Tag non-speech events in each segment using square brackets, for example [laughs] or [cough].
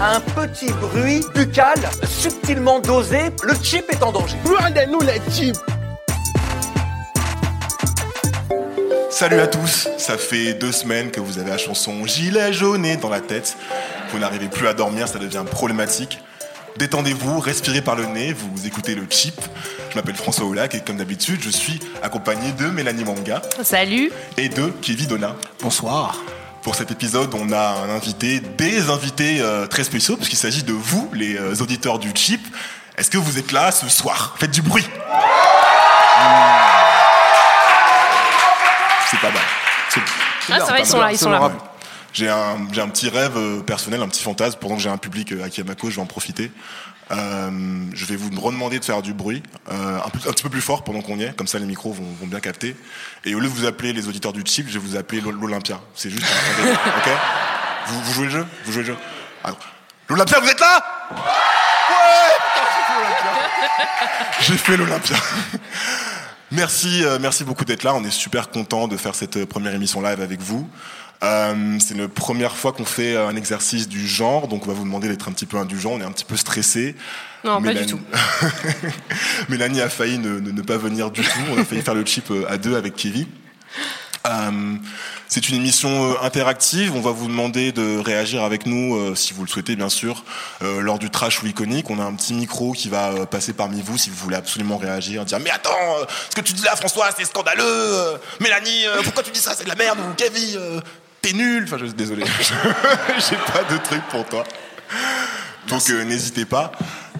Un petit bruit buccal subtilement dosé, le chip est en danger. Regardez-nous les types Salut à tous, ça fait deux semaines que vous avez la chanson Gilet jaune dans la tête. Vous n'arrivez plus à dormir, ça devient problématique. Détendez-vous, respirez par le nez, vous écoutez le chip. Je m'appelle François Oulac et comme d'habitude, je suis accompagné de Mélanie Manga Salut. et de Kevin Donna. Bonsoir. Pour cet épisode, on a un invité, des invités euh, très spéciaux, puisqu'il s'agit de vous, les euh, auditeurs du chip. Est-ce que vous êtes là ce soir? Faites du bruit C'est pas mal. C'est- Ah, ils sont là, ils sont là. J'ai un, j'ai un petit rêve euh, personnel, un petit fantasme. Pendant que j'ai un public à Kiamako, je vais en profiter. Euh, je vais vous redemander de faire du bruit, euh, un, petit peu plus fort pendant qu'on y est, comme ça les micros vont, bien capter. Et au lieu de vous appeler les auditeurs du chip, je vais vous appeler l'O- l'Olympia. C'est juste ok? Vous, jouez le jeu? Vous jouez le jeu? L'Olympia, vous êtes là? Ouais putain, J'ai fait l'Olympia. J'ai fait l'Olympia. [laughs] Merci, euh, merci beaucoup d'être là. On est super content de faire cette euh, première émission live avec vous. Euh, c'est la première fois qu'on fait euh, un exercice du genre, donc on va vous demander d'être un petit peu indulgent. On est un petit peu stressé. Non, pas du Mélanie- tout. [laughs] Mélanie a failli ne, ne- ne pas venir du tout. On a failli faire le chip euh, à deux avec Kevin. Euh, c'est une émission interactive. On va vous demander de réagir avec nous, euh, si vous le souhaitez, bien sûr, euh, lors du trash ou iconique. On a un petit micro qui va passer parmi vous si vous voulez absolument réagir, dire mais attends, ce que tu dis là, François, c'est scandaleux. Mélanie, pourquoi tu dis ça, c'est de la merde. Ou Kevin, t'es nul. Enfin, je suis désolé, [laughs] j'ai pas de truc pour toi. Donc euh, n'hésitez pas.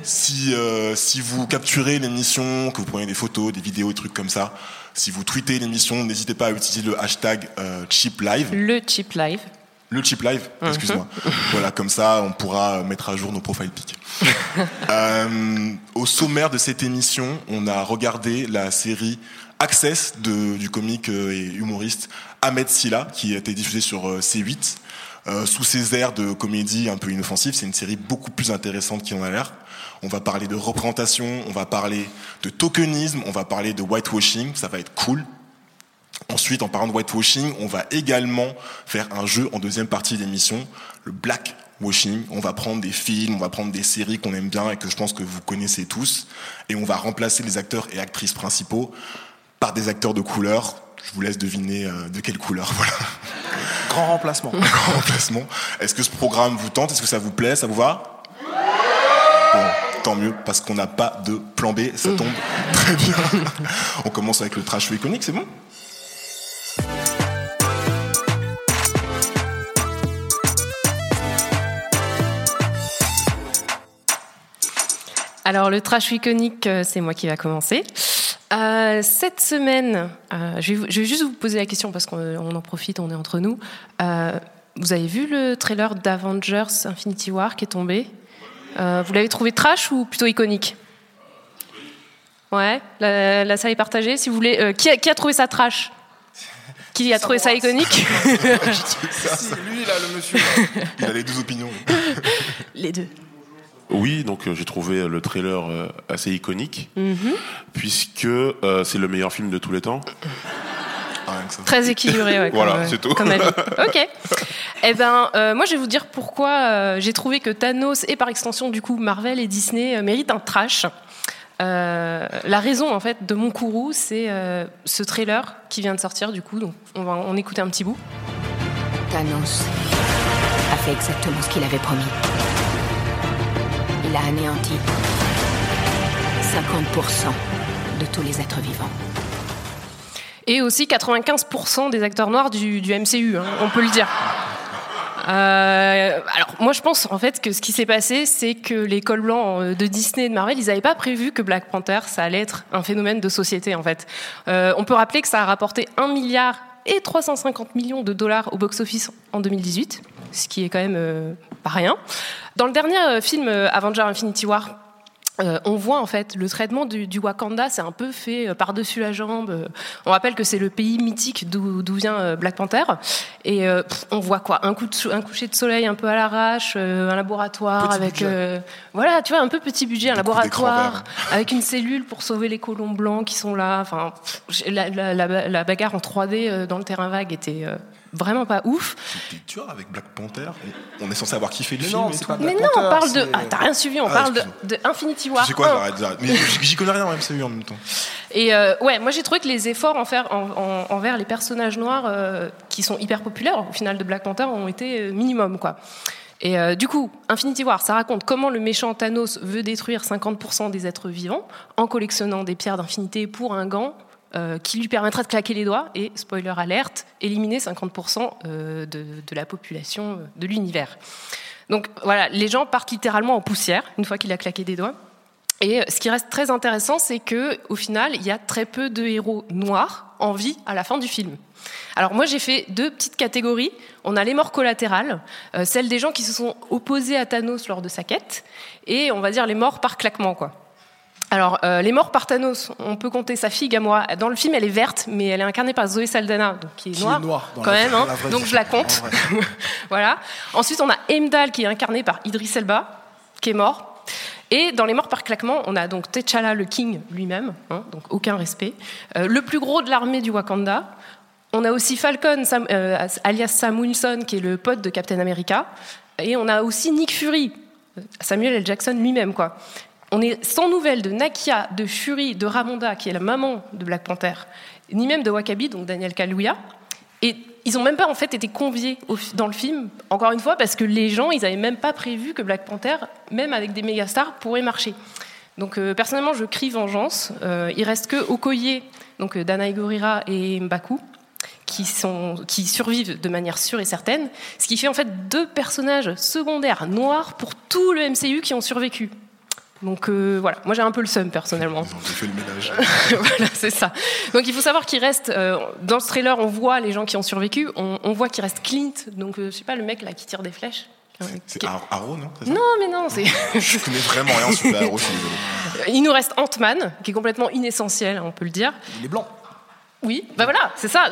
Si, euh, si vous capturez l'émission, que vous prenez des photos, des vidéos, des trucs comme ça, si vous tweetez l'émission, n'hésitez pas à utiliser le hashtag euh, ChipLive. Le chip live. Le Chip Live, excuse-moi. voilà, comme ça, on pourra mettre à jour nos profils pics. [laughs] Euh, au sommaire de cette émission, on a regardé la série Access de, du comique euh, et humoriste Ahmed Silla, qui a été diffusée sur euh, C8. Euh, sous ses airs de comédie un peu inoffensive, c'est une série beaucoup plus intéressante qu'il en a l'air. On va parler de représentation, on va parler de tokenisme, on va parler de whitewashing, ça va être cool. Ensuite, en parlant de whitewashing, on va également faire un jeu en deuxième partie d'émission, le blackwashing. On va prendre des films, on va prendre des séries qu'on aime bien et que je pense que vous connaissez tous, et on va remplacer les acteurs et actrices principaux par des acteurs de couleur. Je vous laisse deviner euh, de quelle couleur. [laughs] Voilà, Grand remplacement. [laughs] grand remplacement. Est-ce que ce programme vous tente? Est-ce que ça vous plaît? Ça vous va? Bon, tant mieux, parce qu'on n'a pas de plan B, ça tombe très bien. [laughs] On commence avec le trash iconique, c'est bon? Alors, le trash iconique, euh, c'est moi qui va commencer. Euh, cette semaine, euh, je, vais, vous- je vais juste vous poser la question parce qu'on on en profite, on est entre nous. Euh, vous avez vu le trailer d'Avengers Infinity War qui est tombé? Vous l'avez trouvé trash ou plutôt iconique? Ouais, la, la salle est partagée. Si vous voulez, qui, a, qui a trouvé ça trash? Qui a trouvé ça iconique? [laughs] Si, lui, là, le monsieur. là. Il a les deux opinions. Les deux. Oui, donc euh, j'ai trouvé le trailer euh, assez iconique, puisque euh, c'est le meilleur film de tous les temps. Ah. Très équilibré, ouais, Voilà, comme, euh, c'est tout. Comme avis. [laughs] Ok. Eh ben, euh, moi, je vais vous dire pourquoi euh, j'ai trouvé que Thanos et par extension, du coup, Marvel et Disney euh, méritent un trash. Euh, la raison, en fait, de mon courroux, c'est euh, ce trailer qui vient de sortir, du coup. Donc, on va en écouter un petit bout. Thanos a fait exactement ce qu'il avait promis. A anéanti 50% de tous les êtres vivants. Et aussi 95% des acteurs noirs du, MCU, hein, on peut le dire. Euh, alors moi je pense en fait que ce qui s'est passé c'est que les cols blancs euh, de Disney et de Marvel ils n'avaient pas prévu que Black Panther ça allait être un phénomène de société en fait. Euh, on peut rappeler que ça a rapporté un milliard et 350 millions de dollars au box-office en 2018, ce qui est quand même pas rien. Dans le dernier euh, film euh, Avenger Infinity War, euh, on voit en fait le traitement du, du Wakanda, c'est un peu fait par-dessus la jambe. On rappelle que c'est le pays mythique d'où vient Black Panther. Et euh, pff, on voit quoi? Un, coup de, sou- un coucher de soleil un peu à l'arrache, euh, un laboratoire Petit avec. voilà, tu vois, un peu petit budget, un laboratoire [laughs] avec une cellule pour sauver les colons blancs qui sont là. Enfin, pff, la, la- la- la bagarre en 3D euh, dans le terrain vague était vraiment pas ouf. Puis, tu vois, avec Black Panther, on est censé avoir kiffé le Mais film. non, et c'est tout. pas Mais non, on parle de. c'est- Ah, t'as rien suivi, on Ah, parle de, Infinity War. sais quoi, 1. j'arrête, j'arrête. Mais [laughs] j'y connais rien en MCU en même temps. Et euh, ouais, moi j'ai trouvé que les efforts envers, en- en- envers les personnages noirs euh, qui sont hyper populaires au final de Black Panther ont été euh, minimum quoi. Et euh, du coup, Infinity War, ça raconte comment le méchant Thanos veut détruire 50% des êtres vivants en collectionnant des pierres d'infinité pour un gant euh, qui lui permettra de claquer les doigts et, spoiler alerte, éliminer 50% euh, de, la population euh, de l'univers. Donc voilà, les gens partent littéralement en poussière une fois qu'il a claqué des doigts. Et ce qui reste très intéressant, c'est que au final, il y a très peu de héros noirs en vie à la fin du film. Alors moi, j'ai fait deux petites catégories. On a les morts collatérales, celles des gens qui se sont opposés à Thanos lors de sa quête, et on va dire les morts par claquement, quoi. Alors, euh, les morts par Thanos, on peut compter sa fille Gamora. Dans le film, elle est verte, mais elle est incarnée par Zoé Saldana, donc qui est noire, dans quand même. hein. donc vie. je la compte. En [laughs] voilà. Ensuite, on a Heimdall qui est incarné par Idris Elba, qui est mort. Et dans les morts par claquement, on a donc T'Challa le King lui-même, hein, donc aucun respect. Euh, le plus gros de l'armée du Wakanda. On a aussi Falcon, Sam- euh, alias Sam Wilson, qui est le pote de Captain America. Et on a aussi Nick Fury, Samuel L. Jackson lui-même, quoi. On est sans nouvelles de Nakia, de Fury, de Ramonda, qui est la maman de Black Panther, ni même de Wakabi, donc Daniel Kaluuya. Et ils n'ont même pas en fait été conviés dans le film, encore une fois, parce que les gens, ils n'avaient même pas prévu que Black Panther, même avec des méga stars, pourrait marcher. Donc euh, personnellement, je crie vengeance. Euh, il reste que Okoye, donc euh, Dana Igorira et Mbaku, qui, sont, qui survivent de manière sûre et certaine, ce qui fait en fait deux personnages secondaires noirs pour tout le MCU qui ont survécu. Donc euh, voilà, moi j'ai un peu le seum personnellement. Ils ont fait le ménage. [laughs] voilà, c'est ça. Donc il faut savoir qu'il reste, euh, dans ce trailer, on voit les gens qui ont survécu, on, on voit qu'il reste Clint, donc euh, je sais pas, le mec là qui tire des flèches. C'est Qui- Ar- Arrow, non Non, mais non, c'est. [laughs] Je connais vraiment rien sur la Arrow, je suis désolé. Il nous reste Ant-Man, qui est complètement inessentiel, on peut le dire. Il est blanc. Oui, bah voilà, c'est ça.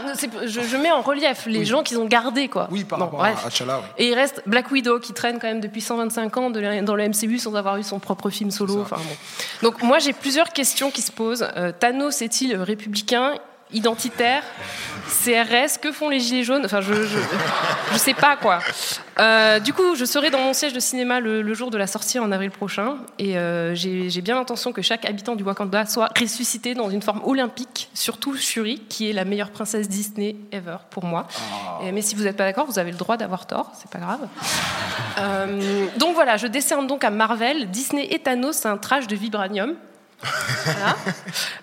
Je, je mets en relief les gens qu'ils ont gardés, quoi. Oui, par Bon, rapport bref. à oui. Et il reste Black Widow qui traîne quand même depuis 125 ans de dans le MCU sans avoir eu son propre film solo. Enfin, bon. Donc moi j'ai plusieurs questions qui se posent. Euh, Thanos est-il républicain, identitaire, CRS Que font les gilets jaunes? Enfin je, je je sais pas quoi. Euh, du coup je serai dans mon siège de cinéma le, jour de la sortie en avril prochain et euh, j'ai bien l'intention que chaque habitant du Wakanda soit ressuscité dans une forme olympique, surtout Shuri qui est la meilleure princesse Disney ever pour moi. Mais si vous n'êtes pas d'accord, vous avez le droit d'avoir tort, c'est pas grave. Euh, donc voilà, je décerne donc à Marvel, Disney et Thanos, un trash de vibranium.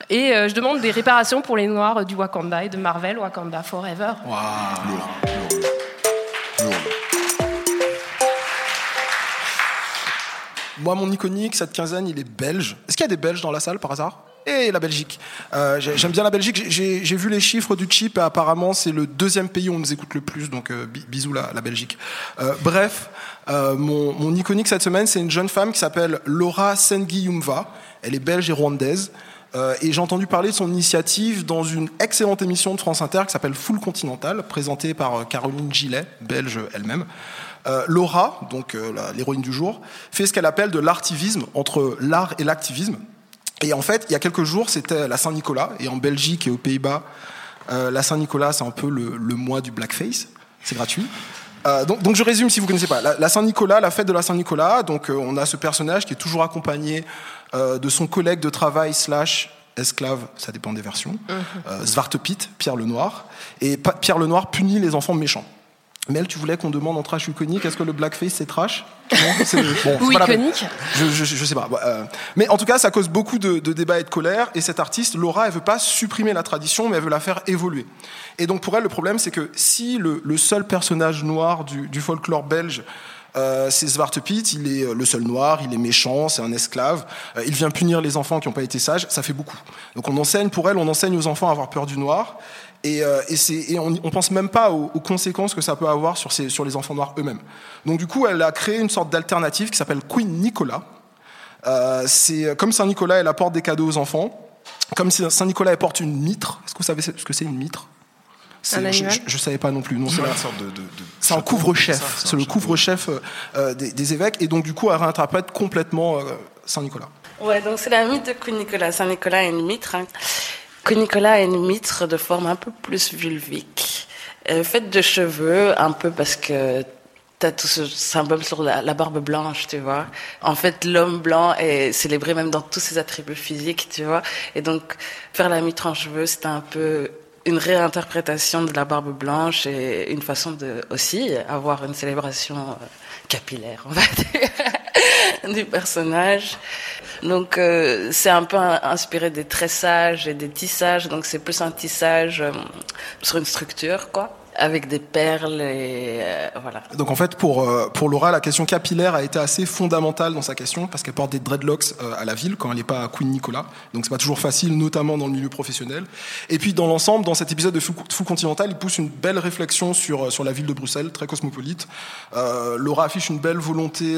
Et euh, je demande des réparations pour les noirs du Wakanda et de Marvel, Wakanda Forever. Lourd, lourd. Moi, mon iconique, cette quinzaine, il est belge. Est-ce qu'il y a des Belges dans la salle par hasard? Et la Belgique. Euh, j'ai- J'aime bien la Belgique. J'ai vu les chiffres du chip et apparemment, c'est le deuxième pays où on nous écoute le plus. Donc, euh, bi- bisous la, Belgique. Euh, bref, mon, mon iconique cette semaine, c'est une jeune femme qui s'appelle Laura Senguiyumva. Elle est belge et rwandaise. Euh, et j'ai entendu parler de son initiative dans une excellente émission de France Inter qui s'appelle Full Continental, présentée par euh, Caroline Gillet, belge elle-même. Euh, Laura, donc euh, l'héroïne du jour, fait ce qu'elle appelle de l'artivisme entre l'art et l'activisme. Et en fait, il y a quelques jours, c'était la Saint-Nicolas, et en Belgique et aux Pays-Bas, euh, la Saint-Nicolas, c'est un peu le, le mois du blackface, c'est gratuit. Euh, donc, je résume si vous connaissez pas. La, la Saint-Nicolas, la fête de la Saint-Nicolas, donc on a ce personnage qui est toujours accompagné euh, de son collègue de travail slash esclave, ça dépend des versions, euh, Svartepit, Pierre le Noir. Et Pierre le Noir punit les enfants méchants. Mel, tu voulais qu'on demande en trash ou iconique, est-ce que le blackface c'est trash? Non, bon, [laughs] Ou iconique je, je, je sais pas. Euh, mais en tout cas, ça cause beaucoup de, de débats et de colère. Et cette artiste, Laura, elle veut pas supprimer la tradition, mais elle veut la faire évoluer. Et donc pour elle, le problème, c'est que si le, le seul personnage noir du, du folklore belge euh, c'est Svartepit, il est euh, le seul noir, il est méchant, c'est un esclave, euh, il vient punir les enfants qui n'ont pas été sages, ça fait beaucoup. Donc on enseigne, pour elle, on enseigne aux enfants à avoir peur du noir, Et, on, on pense même pas aux, conséquences que ça peut avoir sur, sur les enfants noirs eux-mêmes. Donc du coup, elle a créé une sorte d'alternative qui s'appelle Queen Nicolas. C'est comme Saint Nicolas, elle apporte des cadeaux aux enfants. Comme Saint Nicolas elle porte une mitre. Est-ce que vous savez ce que c'est une mitre? Un je, animal je, je savais pas non plus. Non, c'est C'est la- une sorte de, de- de c'est un couvre-chef. ça, C'est un le couvre-chef euh, des, des évêques. Et donc, du coup, elle réinterprète complètement euh, Saint-Nicolas. Ouais, donc c'est la mythe de Queen Nicolas. Saint Nicolas a une mitre. Hein. Queen Nicolas a une mitre de forme un peu plus vulvique, euh, faite de cheveux, un peu parce que t'as tout ce symbole sur la, la barbe blanche, tu vois. En fait, l'homme blanc est célébré même dans tous ses attributs physiques, tu vois. Et donc, faire la mitre en cheveux, c'était un peu une réinterprétation de la barbe blanche et une façon de aussi avoir une célébration euh, capillaire, on va dire, [laughs] du personnage. Donc euh, c'est un peu inspiré des tressages et des tissages, donc c'est plus un tissage euh, sur une structure, quoi, avec des perles euh. Donc, en fait, pour, euh, pour Laura, la question capillaire a été assez fondamentale dans sa question parce qu'elle porte des dreadlocks euh, à la ville quand elle n'est pas à Queen Nicolas. Donc, c'est pas toujours facile, notamment dans le milieu professionnel. Et puis, dans l'ensemble, dans cet épisode de Fou, Continental, il pousse une belle réflexion sur, sur la ville de Bruxelles, très cosmopolite. Laura affiche une belle volonté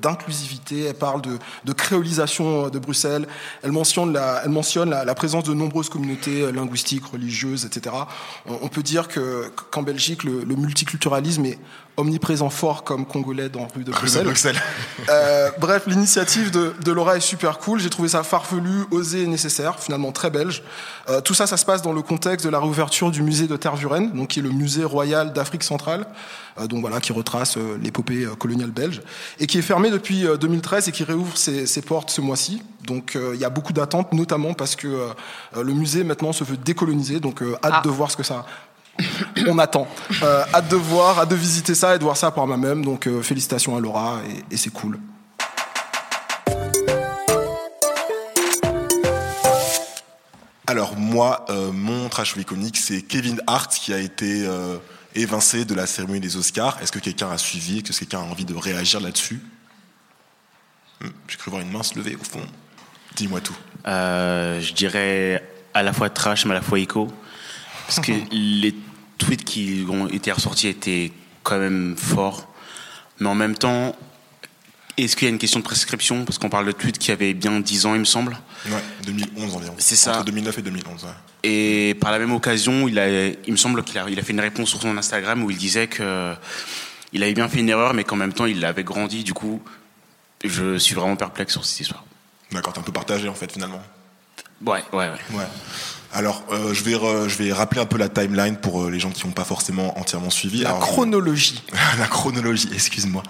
d'inclusivité. Elle parle de, de créolisation de Bruxelles. Elle mentionne la, elle mentionne la, présence de nombreuses communautés linguistiques, religieuses, etc. On peut dire que qu'en Belgique, le, le multiculturalisme est omniprésent fort comme congolais dans rue de Rue de Bruxelles. Bruxelles. Euh, bref, l'initiative de, de Laura est super cool. J'ai trouvé ça farfelu, osé et nécessaire, finalement très belge. Euh, tout ça, ça se passe dans le contexte de la réouverture du musée de Tervuren, donc qui est le musée royal d'Afrique centrale, euh, donc voilà, qui retrace euh, l'épopée euh, coloniale belge, et qui est fermé depuis euh, 2013 et qui réouvre ses, ses portes ce mois-ci. Donc euh, il y a beaucoup d'attentes, notamment parce que euh, le musée maintenant se veut décoloniser, donc euh, hâte Ah. de voir ce que ça. [coughs] On attend. Euh, hâte de voir, hâte de visiter ça et de voir ça par moi-même. Donc euh, félicitations à Laura et, et c'est cool. Alors moi, euh, mon trash iconique, c'est Kevin Hart qui a été euh, évincé de la cérémonie des Oscars. Est-ce que quelqu'un a suivi? Est-ce que quelqu'un a envie de réagir là-dessus? Hmm, J'ai cru voir une main se lever au fond. Dis-moi tout. Euh, je dirais à la fois trash mais à la fois écho. Parce que [laughs] les tweets qui ont été ressortis étaient quand même forts. Mais en même temps, est-ce qu'il y a une question de prescription? Parce qu'on parle de tweets qui avaient bien 10 ans, il me semble. Ouais, 2011 environ. C'est ça. Entre 2009 et 2011. ouais. Et par la même occasion, il, a, il me semble qu'il a, il a fait une réponse sur son Instagram où il disait que il avait bien fait une erreur, mais qu'en même temps, il avait grandi. Du coup, je suis vraiment perplexe sur cette histoire. D'accord, t'es un peu partagé en fait finalement. Ouais, ouais, ouais. Ouais. Alors, euh, je, vais re- je vais rappeler un peu la timeline pour euh, les gens qui n'ont pas forcément entièrement suivi. La Alors, je- chronologie. [laughs] la chronologie, excuse-moi.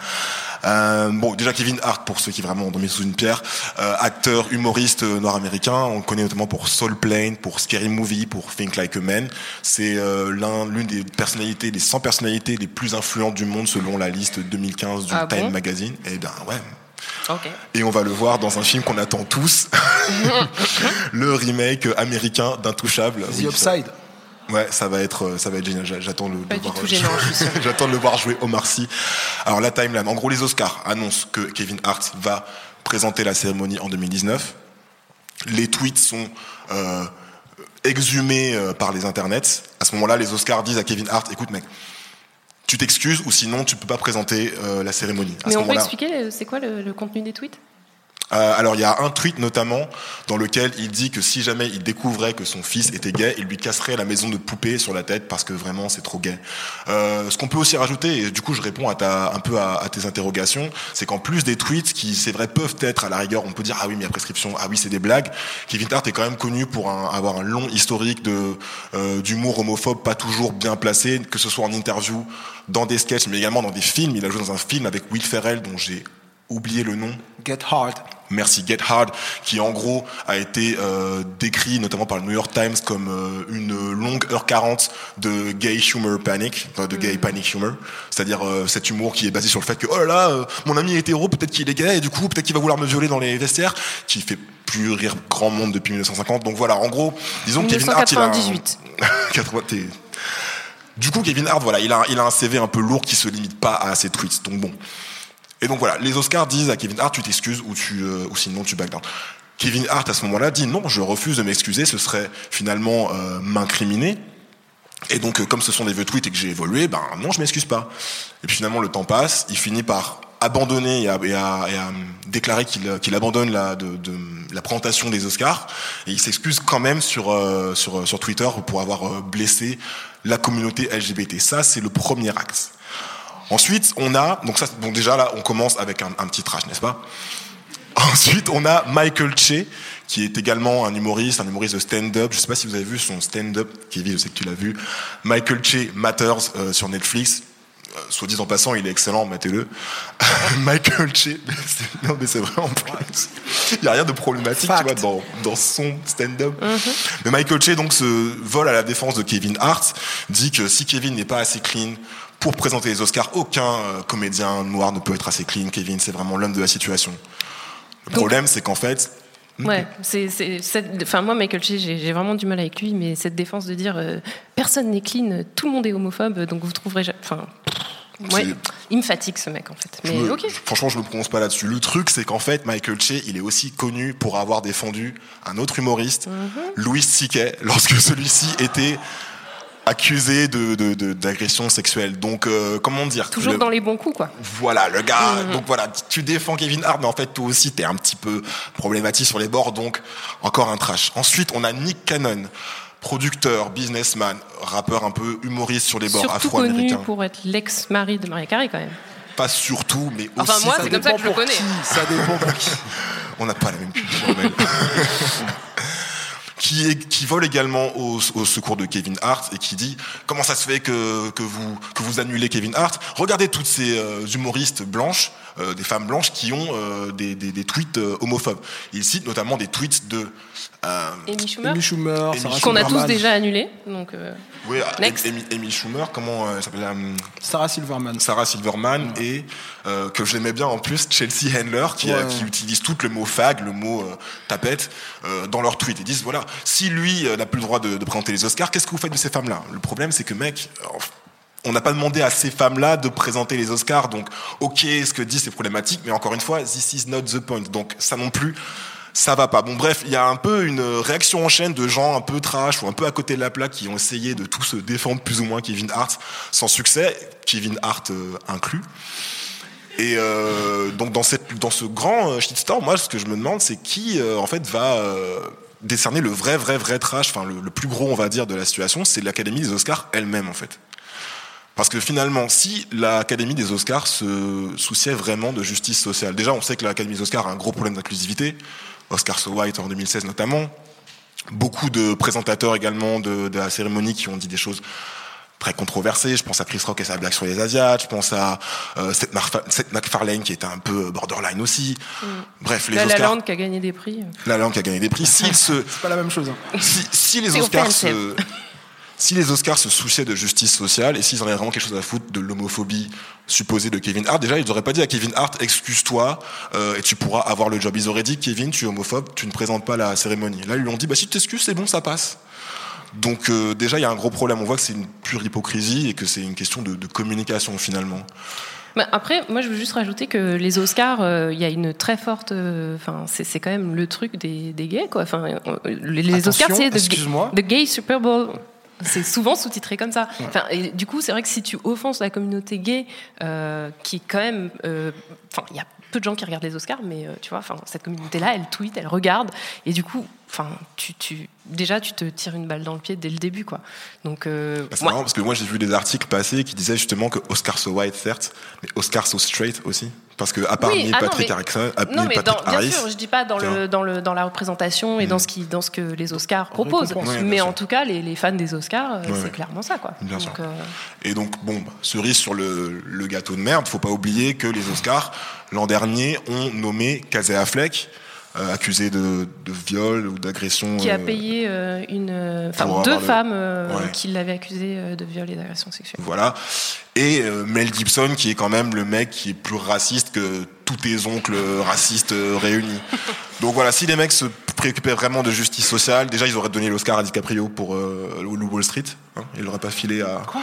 Euh, bon, déjà Kevin Hart, pour ceux qui vraiment ont dormi sous une pierre, euh, acteur, humoriste euh, nord-américain, on le connaît notamment pour Soul Plane, pour Scary Movie, pour Think Like a Man. C'est euh, l'un, l'une des personnalités, des 100 personnalités les plus influentes du monde selon la liste 2015 du Ah Time bon? Magazine. Et ben ouais. Et on va le voir dans un film qu'on attend tous, [laughs] le remake américain d'Intouchable. The Oui, Upside. Ouais, ça va être, euh, ça va être génial. J'a- J'attends le. Voir, [laughs] sûre. J'attends de le voir jouer Omar Sy. Alors la timeline. En gros, les Oscars annoncent que Kevin Hart va présenter la cérémonie en 2019. Les tweets sont euh, exhumés euh, par les internets. À ce moment-là, les Oscars disent à Kevin Hart "Écoute, mec, tu t'excuses ou sinon tu peux pas présenter euh, la cérémonie." À Mais ce on peut expliquer c'est quoi le, le contenu des tweets? Euh, alors il y a un tweet notamment dans lequel il dit que si jamais il découvrait que son fils était gay, il lui casserait la maison de poupée sur la tête parce que vraiment c'est trop gay. Euh, ce qu'on peut aussi rajouter, et du coup je réponds à ta, un peu à, à tes interrogations, c'est qu'en plus des tweets qui c'est vrai peuvent être à la rigueur, on peut dire ah oui mais il y a prescription, ah oui c'est des blagues. Kevin Hart est quand même connu pour un- avoir un long historique de euh, d'humour homophobe pas toujours bien placé, que ce soit en interview, dans des sketchs, mais également dans des films. Il a joué dans un film avec Will Ferrell dont j'ai oublié le nom. Get Hard. Merci Get Hard, qui en gros a été euh, décrit notamment par le New York Times comme euh, une longue heure 40 de gay humor panic, enfin, de gay panic humor, c'est-à-dire euh, cet humour qui est basé sur le fait que oh là là, mon ami est hétéro, peut-être qu'il est gay et du coup peut-être qu'il va vouloir me violer dans les vestiaires, qui fait plus rire grand monde depuis 1950. Donc voilà, en gros, disons que Kevin Hart, il a un- 1998. [laughs] 80, t'es- du coup, Kevin Hart, voilà, il a, il a un CV un peu lourd qui se limite pas à ses tweets. Donc bon. Et donc voilà, les Oscars disent à Kevin Hart, tu t'excuses ou tu, euh, ou sinon tu back down. Kevin Hart à ce moment-là dit non, je refuse de m'excuser, ce serait finalement euh, m'incriminer. Et donc, euh, comme ce sont des vieux tweets et que j'ai évolué, ben non, je m'excuse pas. Et puis finalement, le temps passe, il finit par abandonner et à, et à- et à, déclarer qu'il qu'il abandonne la, de, de- la présentation des Oscars. Et il s'excuse quand même sur, euh, sur, sur Twitter pour avoir euh, blessé la communauté LGBT. Ça, c'est le premier acte. Ensuite, on a, donc ça, donc déjà là, on commence avec un, un petit trash, n'est-ce pas? [laughs] Ensuite, on a Michael Che, qui est également un humoriste, un humoriste de stand-up. Je sais pas si vous avez vu son stand-up, Kevin, je sais que tu l'as vu. Michael Che Matters euh, sur Netflix. Euh, soit dit en passant, il est excellent, mettez-le. [laughs] Michael Che, [laughs] non mais c'est vrai en plus. Il y a rien de problématique, tu vois, dans, dans son stand-up. Mais Michael Che donc se vole à la défense de Kevin Hart, dit que si Kevin n'est pas assez clean pour présenter les Oscars, aucun euh, comédien noir ne peut être assez clean. Kevin, c'est vraiment l'homme de la situation. Le problème, c'est qu'en fait, Ouais, c'est, enfin moi Michael Che, j'ai, vraiment du mal avec lui, mais cette défense de dire euh, personne n'est clean, tout le monde est homophobe, donc vous trouverez, enfin, ouais, il me fatigue ce mec en fait. je Mais me- ok. franchement, je me prononce pas là-dessus. Le truc, c'est qu'en fait, Michael Che, il est aussi connu pour avoir défendu un autre humoriste, Louis C.K., [laughs] lorsque celui-ci était accusé de, d'agression sexuelle. Donc, euh, comment dire? Toujours le- dans les bons coups quoi. Voilà, le gars. Mhm. Donc voilà, tu défends Kevin Hart, mais en fait, toi aussi, t'es un petit peu problématique sur les bords, donc encore un trash. Ensuite, on a Nick Cannon, producteur, businessman, rappeur un peu humoriste sur les bords Surtout connu afro-américains. pour être l'ex-mari de Maria Carey quand même. Pas surtout, mais aussi. Enfin moi c'est comme ça que je le connais. qui, Ça dépend pour qui. [laughs] On n'a pas la même culture, qui, est, qui vole également au, au secours de Kevin Hart et qui dit comment ça se fait que, que, vous, que vous annulez Kevin Hart? Regardez toutes ces euh, humoristes blanches, des femmes blanches qui ont euh, des, des, des tweets euh, homophobes. Il cite notamment des tweets de... euh, Amy Schumer, Amy qu'on a tous Silverman. déjà annulé, donc euh, oui, Next. Amy, Amy Schumer, comment euh, elle s'appelle euh, Sarah Silverman. Sarah Silverman et euh, que j'aimais bien en plus Chelsea Handler qui, euh, Ouais. qui utilise tout le mot fag, le mot euh, tapette euh, dans leur tweet. Ils disent voilà, si lui euh, n'a plus le droit de, de présenter les Oscars, qu'est-ce que vous faites de ces femmes-là? Le problème c'est que mec, euh, on n'a pas demandé à ces femmes-là de présenter les Oscars, donc ok, ce que dit c'est problématique, mais encore une fois, this is not the point. Donc ça non plus. Ça va pas. Bon bref, il y a un peu une réaction en chaîne de gens un peu trash ou un peu à côté de la plaque qui ont essayé de tous se défendre plus ou moins Kevin Hart sans succès, Kevin Hart euh, inclus. Et euh, donc dans, cette, dans ce grand euh, shitstorm, moi ce que je me demande c'est qui euh, en fait va euh, décerner le vrai vrai vrai trash, enfin le, le plus gros on va dire de la situation, c'est l'Académie des Oscars elle-même en fait. Parce que finalement, si l'Académie des Oscars se souciait vraiment de justice sociale, déjà on sait que l'Académie des Oscars a un gros problème d'inclusivité, Oscar So White en 2016 notamment, beaucoup de présentateurs également de, de la cérémonie qui ont dit des choses très controversées. Je pense à Chris Rock et sa blague sur les Asiates. Je pense à euh, Seth, MacFarlane qui était un peu borderline aussi. Bref, les La La Oscars. Land qui a gagné des prix. La Land qui a gagné des prix. S'ils [laughs] se, C'est pas la même chose. hein. si, si les Oscars se, si les Oscars se souciaient de justice sociale et s'ils en avaient vraiment quelque chose à foutre de l'homophobie supposée de Kevin Hart, déjà ils n'auraient pas dit à Kevin Hart excuse-toi euh, et tu pourras avoir le job. Ils auraient dit Kevin, tu es homophobe, tu ne présentes pas la cérémonie. Là ils lui ont dit bah si tu t'excuses c'est bon ça passe. Donc euh, déjà il y a un gros problème. On voit que c'est une pure hypocrisie et que c'est une question de, de communication finalement. Bah, après, moi, je veux juste rajouter que les Oscars, euh, il y a une très forte. Enfin, c'est c'est quand même le truc des, des gays, quoi. Enfin, les, Oscars, c'est the, the Gay Super Bowl. C'est souvent sous-titré comme ça. Enfin, et du coup, c'est vrai que si tu offenses la communauté gay, euh, qui quand même, euh, enfin, il y a peu de gens qui regardent les Oscars, mais euh, tu vois, enfin, cette communauté-là, elle tweet, elle regarde, et du coup, enfin, tu, tu, déjà, tu te tires une balle dans le pied dès le début, quoi. Donc, euh, Bah, c'est marrant parce que moi j'ai vu des articles passer qui disaient justement que Oscar so white certes, mais Oscar so straight aussi. Parce que à part Oui, ah non, Patrick mais- Harrison, à- Non, Neil mais Patrick dans- bien sûr, je dis pas dans, le, dans, le, dans la représentation et dans, ce qui, dans ce que les Oscars proposent. mais sûr. en tout cas, les, les fans des Oscars, euh, c'est clairement ça. Quoi. Bien Donc, sûr. euh, Et donc, bon, bah, cerise sur le, le gâteau de merde, faut pas oublier que les Oscars, l'an dernier, ont nommé Casey Affleck, euh, accusé de, de viol ou d'agression. qui a euh, payé euh, une, euh, enfin, deux le- femmes euh, Ouais. qui l'avaient accusé euh, de viol et d'agression sexuelle. Voilà. Et euh, Mel Gibson, qui est quand même le mec qui est plus raciste que tous tes oncles racistes euh, réunis. [laughs] Donc voilà, si les mecs se préoccupaient vraiment de justice sociale, déjà ils auraient donné l'Oscar à DiCaprio pour euh, Wall Street. Hein, ils l'auraient pas filé à. Quoi?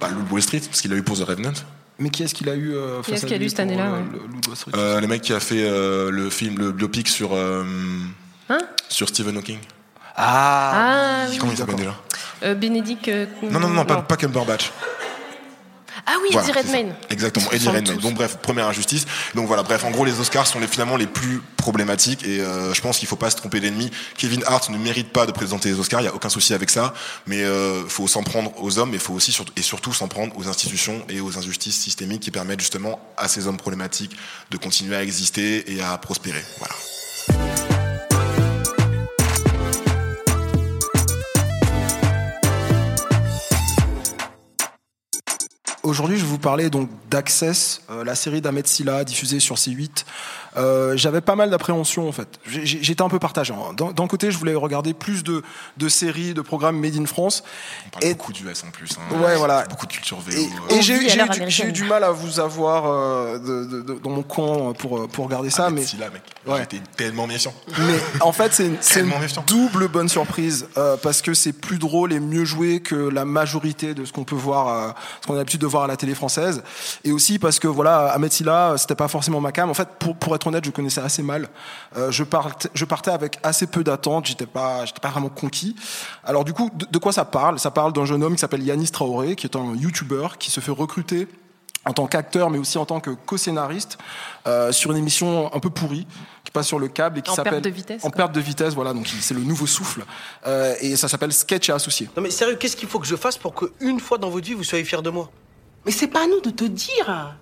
Bah, Loup Wall Street, parce qu'il a eu pour The Revenant. Mais qui est-ce qu'il a eu euh, Qui face est-ce à qu'il a lui cette année-là, euh, ouais le- mec qui a fait euh, le film, le biopic sur, euh, Hein sur Stephen Hawking. Ah, Ah oui. Comment il s'appelle déjà? Euh, Bénédicte. euh, Non, non, non, pas, pas Cumberbatch. Ah oui, Voilà, Eddie. Redmayne. Exactement, Eddie Redmayne. Donc bref, première injustice. Donc voilà, bref, en gros, les Oscars sont les, finalement les plus problématiques et euh, je pense qu'il faut pas se tromper d'ennemi. Kevin Hart ne mérite pas de présenter les Oscars, il y a aucun souci avec ça, mais euh, faut s'en prendre aux hommes, mais faut aussi et surtout s'en prendre aux institutions et aux injustices systémiques qui permettent justement à ces hommes problématiques de continuer à exister et à prospérer. Voilà. Aujourd'hui, je vais vous parler donc d'Access, euh, la série d'Ahmed Silla diffusée sur C8. Euh, J'avais pas mal d'appréhension en fait. J'étais un peu partagé. hein. D'un côté, je voulais regarder plus de, de séries, de programmes made in France. On parle Et- beaucoup du S en plus. Hein. Ouais, voilà. Beaucoup de culture VO. Et, euh, et j'ai eu- du- eu mal à vous avoir euh, de- de- de- dans mon camp pour, pour regarder ça, Ahmed mais, Silla, mec. Ouais. J'étais tellement méfiant. mais en fait, c'est une, [laughs] double bonne surprise euh, parce que c'est plus drôle et mieux joué que la majorité de ce qu'on peut voir, euh, ce qu'on a l'habitude de voir à la télé française. Et aussi parce que voilà, Ahmed Silla, euh, c'était pas forcément ma cam. En fait, pour, pour être honnête, je connaissais assez mal. Euh, je, partais, je partais avec assez peu d'attentes. J'étais pas, j'étais pas vraiment conquis. Alors du coup, de, de quoi ça parle? Ça parle d'un jeune homme qui s'appelle Yanis Traoré, qui est un YouTuber qui se fait recruter en tant qu'acteur, mais aussi en tant que co-scénariste, euh, sur une émission un peu pourrie qui passe sur le câble et qui En perte s'appelle de vitesse, en quoi. perte de vitesse. Voilà, donc c'est le nouveau souffle Euh, et ça s'appelle Sketch et associés. Non mais sérieux, qu'est-ce qu'il faut que je fasse pour qu'une fois dans votre vie, vous soyez fiers de moi? Mais c'est pas à nous de te dire.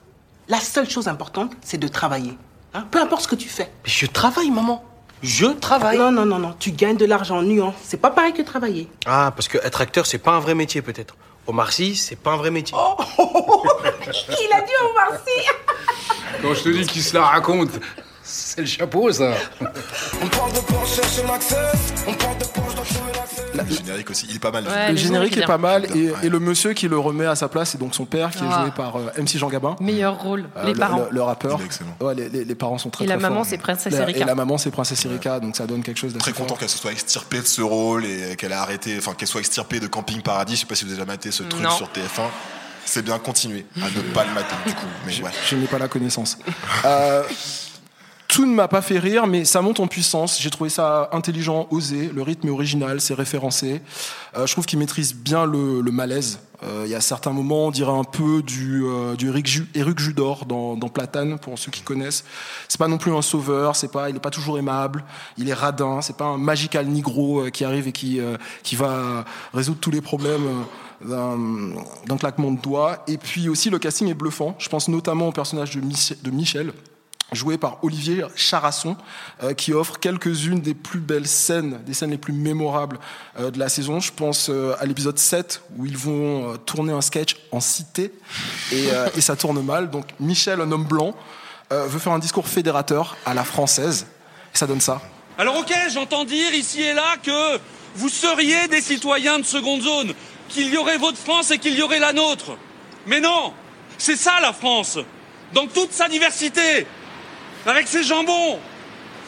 La seule chose importante, c'est de travailler. Hein, Peu importe ce que tu fais. Mais je travaille, maman. Je travaille. Non, non, non, non. Tu gagnes de l'argent en nuance. C'est pas pareil que travailler. Ah, parce que être acteur, c'est pas un vrai métier peut-être. Omar Sy, c'est pas un vrai métier. [laughs] Il a dit Omar Sy. Quand je te dis qu'il se la raconte, c'est le chapeau, ça. Le générique aussi, il est pas mal. Ouais, le le générique est pas mal et, Ouais. et le monsieur qui le remet à sa place, c'est donc son père qui est Ah. joué par euh, MC Jean Gabin. Meilleur rôle, Euh, les le, parents. le- le excellent. Ouais, les, les- les parents sont très Et la maman, c'est Princesse Erika. Et la maman, c'est Princesse Erika, donc ça donne quelque chose d'assez Très content qu'elle se soit extirpée de ce rôle et qu'elle a arrêté, enfin qu'elle soit extirpée de Camping Paradis. Je sais pas si vous avez déjà maté ce truc Non. sur TF1. C'est bien continuer à ne pas le mater du coup. Mais ouais. Je n'ai pas la connaissance. [laughs] Euh, tout ne m'a pas fait rire, mais ça monte en puissance. J'ai trouvé ça intelligent, osé. Le rythme est original, c'est référencé. Euh, je trouve qu'il maîtrise bien le, le malaise. Euh, Il y a certains moments, on dirait un peu du, euh, du Eric, Ju- Eric Judor dans, dans Platane, pour ceux qui connaissent. C'est pas non plus un sauveur, c'est pas, il est pas toujours aimable. Il est radin, c'est pas un magical nigro euh, qui arrive et qui, euh, qui va résoudre tous les problèmes. d'un claquement de doigts. Et puis aussi, le casting est bluffant. Je pense notamment au personnage de Michel, joué par Olivier Charasson, euh, qui offre quelques-unes des plus belles scènes, des scènes les plus mémorables euh, de la saison. Je pense euh, à l'épisode 7, où ils vont tourner un sketch en cité, et, et ça tourne mal. Donc Michel, un homme blanc, veut faire un discours fédérateur à la française, et ça donne ça. Alors ok, j'entends dire ici et là que vous seriez des citoyens de seconde zone, qu'il y aurait votre France et qu'il y aurait la nôtre. Mais non, c'est ça la France, dans toute sa diversité, avec ses jambons,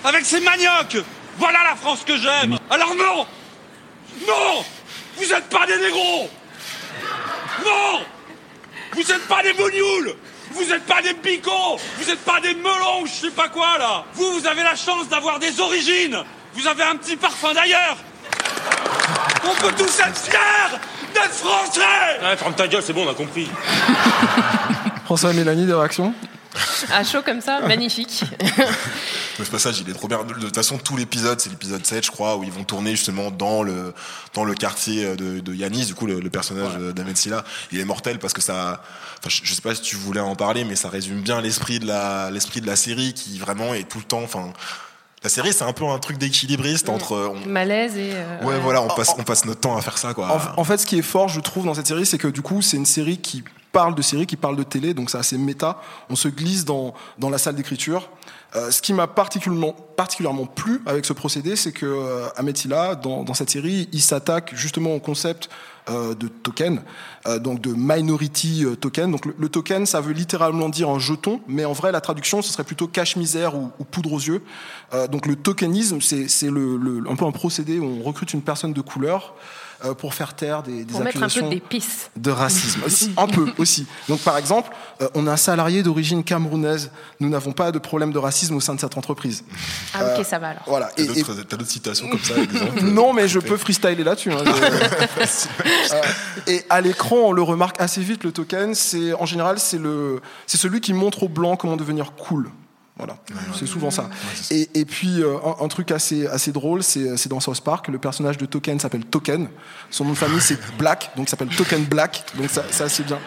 avec ses maniocs. Voilà la France que j'aime. Alors non, non, vous n'êtes pas des négros. Non, vous n'êtes pas des bougnoules. Vous n'êtes pas des picots, vous n'êtes pas des melons, ou je sais pas quoi là. Vous, vous avez la chance d'avoir des origines. Vous avez un petit parfum d'ailleurs. On peut tous être fiers d'être français. Ouais, ferme ta gueule, c'est bon, on a compris. [laughs] François et Mélanie, des réactions? À chaud comme ça, magnifique. [laughs] Mais ce passage, il est trop bien. De toute façon, tout l'épisode, c'est l'épisode 7, je crois, où ils vont tourner justement dans le, dans le quartier de, de Yanis, du coup, le, le personnage d'Ahmed Silla. Il est mortel parce que ça, enfin, je, je sais pas si tu voulais en parler, mais ça résume bien l'esprit de la, l'esprit de la série qui vraiment est tout le temps, enfin, la série, c'est un peu un truc d'équilibriste entre, on- Malaise et. euh, ouais, voilà, on passe, on passe notre temps à faire ça, quoi. En, en fait, ce qui est fort, je trouve, dans cette série, c'est que du coup, c'est une série qui parle de série, qui parle de télé, donc c'est assez méta. On se glisse dans, dans la salle d'écriture. Euh, ce qui m'a particulièrement, particulièrement plu avec ce procédé, c'est que euh, Ahmed Silla, dans, dans cette série, il s'attaque justement au concept euh, de token, euh, donc de minority token. Donc le, token, ça veut littéralement dire un jeton, mais en vrai, la traduction, ce serait plutôt cache-misère ou, ou poudre aux yeux. Donc le tokenisme, c'est le, le- un peu un procédé où on recrute une personne de couleur pour faire taire des, des Pour mettre un peu accusations d'épices. de racisme. Aussi, un peu aussi. Donc par exemple, euh, on a un salarié d'origine camerounaise. Nous n'avons pas de problème de racisme au sein de cette entreprise. Ah, ok, ça va alors. Voilà. T'as et- d'autres t'as d'autres citations comme ça, exemple [laughs] non, mais je peux freestyler là-dessus. hein. [laughs] Euh, et à l'écran, on le remarque assez vite. Le token, c'est en général, c'est le, c'est celui qui montre aux blancs comment devenir cool. Voilà, c'est souvent ça. Et, et puis euh, un, un truc assez assez drôle, c'est dans South Park, le personnage de Token s'appelle Token. Son nom de famille c'est [laughs] Black, donc il s'appelle Token Black. Donc ça, c'est bien.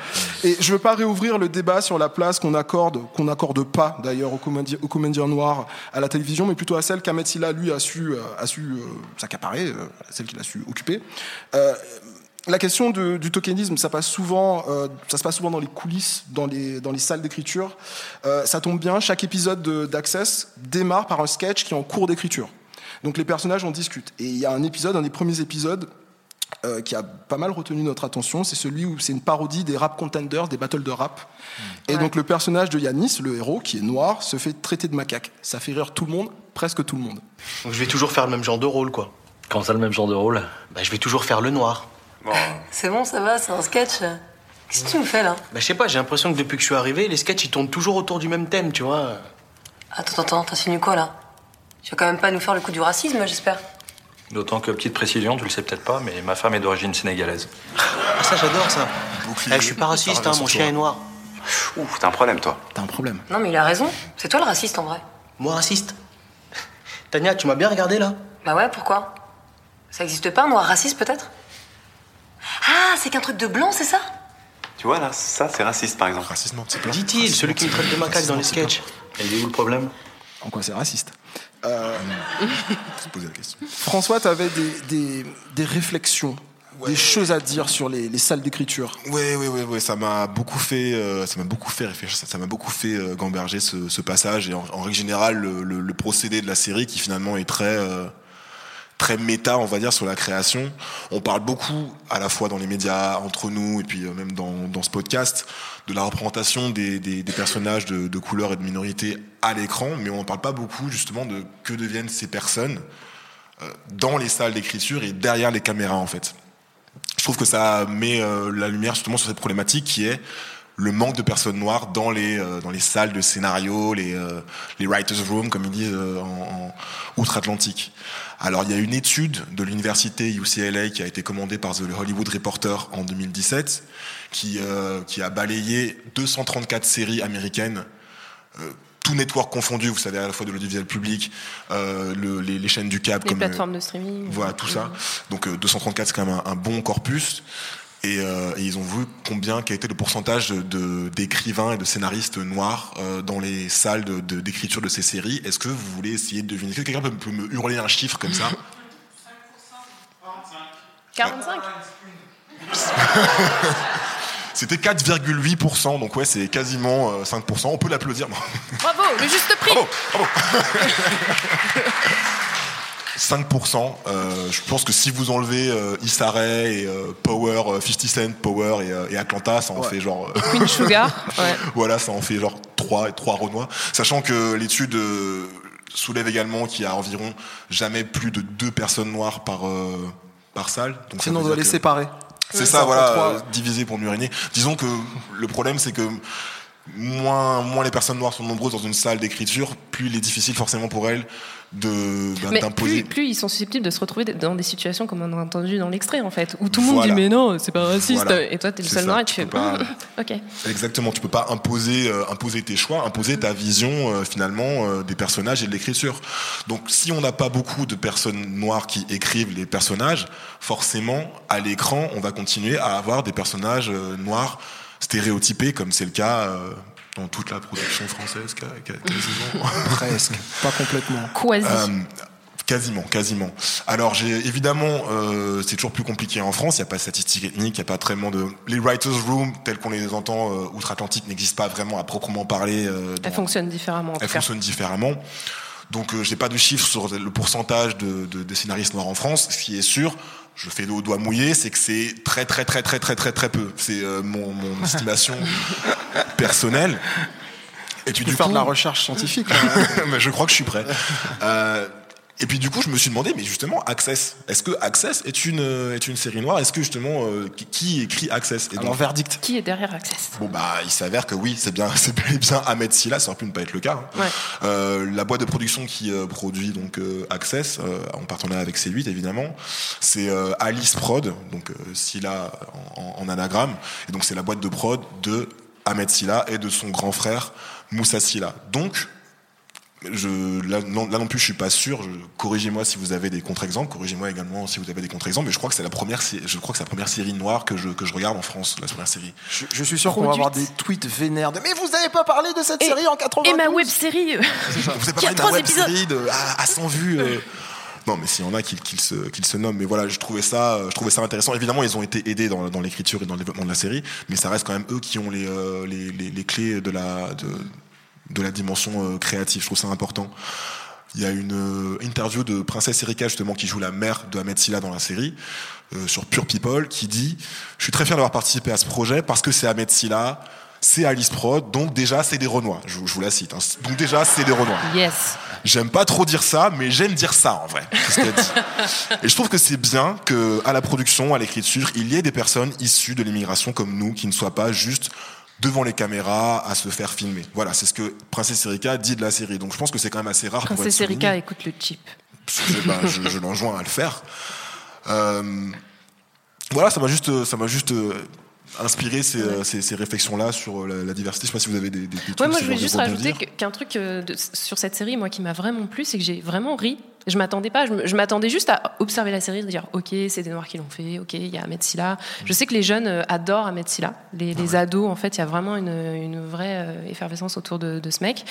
Et je veux pas réouvrir le débat sur la place qu'on accorde, qu'on n'accorde pas d'ailleurs aux comédiens, aux comédiens noirs à la télévision, mais plutôt à celle qu'Ahmed Silla lui a su euh, a su euh, s'accaparer, euh, celle qu'il a su occuper. La question de- du tokenisme, ça passe souvent, euh, ça se passe souvent dans les coulisses, dans les, dans les salles d'écriture. Euh, ça tombe bien, chaque épisode de- d'Access démarre par un sketch qui est en cours d'écriture. Donc les personnages en discutent. Et il y a un épisode, un des premiers épisodes, euh, qui a pas mal retenu notre attention, c'est celui où c'est une parodie des rap contenders, des battles de rap. Et donc le personnage de Yanis, le héros, qui est noir, se fait traiter de macaque. Ça fait rire tout le monde, presque tout le monde. Donc je vais toujours faire le même genre de rôle, quoi. Comment ça, le même genre de rôle? Bah, je vais toujours faire le noir. [laughs] C'est bon, ça va, c'est un sketch. Qu'est-ce que tu me fais là Bah, je sais pas, j'ai l'impression que depuis que je suis arrivé, les sketchs ils tournent toujours autour du même thème, tu vois. Attends, attends, t'insinues quoi là Tu vas quand même pas nous faire le coup du racisme, j'espère D'autant que, petite précision, tu le sais peut-être pas, mais ma femme est d'origine sénégalaise. Ah, ça, j'adore ça. Eh, je suis pas raciste, hein, mon chien est noir. Ouf, t'as un problème, toi. T'as un problème. Non, mais il a raison. C'est toi le raciste en vrai. Moi, raciste Tania, tu m'as bien regardé là Bah ouais, pourquoi? Ça existe pas, un noir raciste peut-être? Ah, c'est qu'un truc de blanc, c'est ça? Tu vois, là, ça, c'est raciste, par exemple. Racisme, c'est plein. Dit-il, celui qui me traite de macaque dans les sketchs. Et il est où le problème? En quoi c'est raciste? Euh, [laughs] Se poser la question. François, tu avais des, des, des réflexions, des choses à dire sur les, les salles d'écriture. Ouais, ouais, ouais, ouais, ça m'a beaucoup fait, euh, ça m'a beaucoup fait réfléchir, ça ça m'a beaucoup fait euh, gamberger ce, ce passage et en, en règle générale le, le- le procédé de la série qui finalement est très, euh, très méta, on va dire, sur la création. On parle beaucoup, à la fois dans les médias, entre nous et puis euh, même dans, dans ce podcast, de la représentation des, des, des personnages de, de couleur et de minorité à l'écran, mais on n'en parle pas beaucoup justement de que deviennent ces personnes euh, dans les salles d'écriture et derrière les caméras en fait je trouve que ça met euh, la lumière justement sur cette problématique qui est le manque de personnes noires dans les euh, dans les salles de scénario, les euh, les writers room comme ils disent euh, en, en outre-Atlantique. Alors il y a une étude de l'université UCLA qui a été commandée par The Hollywood Reporter en 2017 qui euh, qui a balayé 234 séries américaines euh, tout network confondu, vous savez, à la fois de l'audiovisuel public, euh, le- les, les chaînes du câble, Les comme euh, plateformes de streaming. voilà, tout ça. Donc euh, 234, c'est quand même un, un bon corpus. Et, euh, et ils ont vu combien, quel était le pourcentage de- d'écrivains et de scénaristes noirs euh, dans les salles de- de- d'écriture de, ces séries. Est-ce que vous voulez essayer de deviner? Est-ce que quelqu'un peut, peut me hurler un chiffre comme ça? 45 C'était 4,8%, donc ouais, c'est quasiment euh, 5%. On peut l'applaudir. Bravo, le juste prix [laughs] 5%. euh, je pense que si vous enlevez euh, Issa Rae et euh, Power, euh, 50 Cent, Power et, euh, et Atlanta, ça en fait genre. euh, Queen Sugar, [laughs] ouais. voilà, ça en fait genre 3 et 3 Renois. Sachant que l'étude euh, soulève également qu'il y a environ jamais plus de deux personnes noires par, euh, par salle. Donc Sinon, on doit les que- séparer. C'est ça, ça voilà, euh, divisé pour mieux régner. Disons que le problème, c'est que moins, moins les personnes noires sont nombreuses dans une salle d'écriture, plus il est difficile forcément pour elles de ben, d'imposer. plus, plus ils sont susceptibles de se retrouver dans des situations comme on a entendu dans l'extrait en fait, où tout le monde Voilà. dit mais non, c'est pas raciste, Voilà. et toi t'es le seul noir et tu tu fais pas- [laughs] ok. Exactement, tu peux pas imposer, euh, imposer tes choix, imposer ta vision euh, finalement euh, des personnages et de l'écriture. Donc si on n'a pas beaucoup de personnes noires qui écrivent les personnages, forcément à l'écran on va continuer à avoir des personnages noirs stéréotypés comme c'est le cas dans toute la production française qu'a- qu'a- quasiment. [laughs] Presque, pas complètement. Quasi. Euh, Quasiment, quasiment. Alors j'ai évidemment, euh, c'est toujours plus compliqué en France. Il n'y a pas de statistiques ethniques, il n'y a pas tellement de. Les writers' room tels qu'on les entend euh, outre-Atlantique n'existent pas vraiment à proprement parler. euh, dans- Elles fonctionnent différemment en tout elles cas. fonctionnent différemment. Donc euh, j'ai pas de chiffres sur le pourcentage de, de, de scénaristes noirs en France. Ce qui est sûr, je fais au doigt mouillé, c'est que c'est très très très très très très très peu. C'est euh, mon, mon [laughs] estimation personnelle. Et Tu peux du faire coup, de la recherche scientifique. [laughs] mais je crois que je suis prêt. Euh, Et puis du coup, je me suis demandé, mais justement, Access, est-ce que Access est une euh, est une série noire? Est-ce que justement, euh, qui- écrit Access? Et Alors, verdict. Qui est derrière Access? Bon bah, il s'avère que oui, c'est bien, [laughs] c'est bien Ahmed Silla, ça aurait pu ne pas être le cas. hein. Ouais. Euh, la boîte de production qui euh, produit donc euh, Access, euh, en partenariat avec C8 évidemment, c'est euh, Alice Prod, donc euh, Silla en, en- en anagramme, et donc c'est la boîte de prod de Ahmed Silla et de son grand frère Moussa Silla. Donc je, là, non, là non plus, je suis pas sûr. Corrigez-moi si vous avez des contre-exemples. Corrigez-moi également si vous avez des contre-exemples. Mais je crois que c'est la première, je crois que c'est la première série noire que je, que je regarde en France, la première série. Je, je suis sûr qu'on va avoir des tweets vénères de Mais vous avez pas parlé de cette Et- série en 80 Et ma web série Vous avez pas parlé de web épisodes. série de, à, à 100 vues. euh. Non, mais s'il y en a qui, qui se, qui se nomment. Mais voilà, je trouvais ça, euh, je trouvais ça intéressant. Évidemment, ils ont été aidés dans, dans l'écriture et dans le développement de la série, mais ça reste quand même eux qui ont les, euh, les, les, les clés de la, de, de la dimension euh, créative. Je trouve ça important. Il y a une euh, interview de Princesse Erika justement qui joue la mère de Ahmed Silla dans la série euh, sur Pure People qui dit je suis très fier d'avoir participé à ce projet parce que c'est Ahmed Silla, c'est Alice Prod, donc déjà c'est des Renois. Je, vous- je vous la cite. hein. Donc déjà c'est des Renois. Yes. J'aime pas trop dire ça, mais j'aime dire ça en vrai. Ce dit. [laughs] Et je trouve que c'est bien que à la production, à l'écriture, il y ait des personnes issues de l'immigration comme nous qui ne soient pas juste devant les caméras à se faire filmer. Voilà, c'est ce que Princesse Erika dit de la série. Donc je pense que c'est quand même assez rare pour être Princesse souligné. Erika écoute le chip. Je, bah, je, je l'enjoins à le faire. Euh, voilà, ça m'a juste, ça m'a juste euh, inspiré ces, euh, ces, ces réflexions-là sur euh, la, la diversité. Je sais pas si vous avez des, des, des trucs Ouais, moi je voulais juste rajouter qu'un truc euh, de- sur cette série, moi qui m'a vraiment plu, c'est que j'ai vraiment ri. Je m'attendais pas, je m'attendais juste à observer la série, de dire ok, c'est des noirs qui l'ont fait, ok, il y a Ahmed Silla. Je sais que les jeunes adorent Ahmed Silla, les, les ados en fait, il y a vraiment une, une vraie effervescence autour de, de ce mec.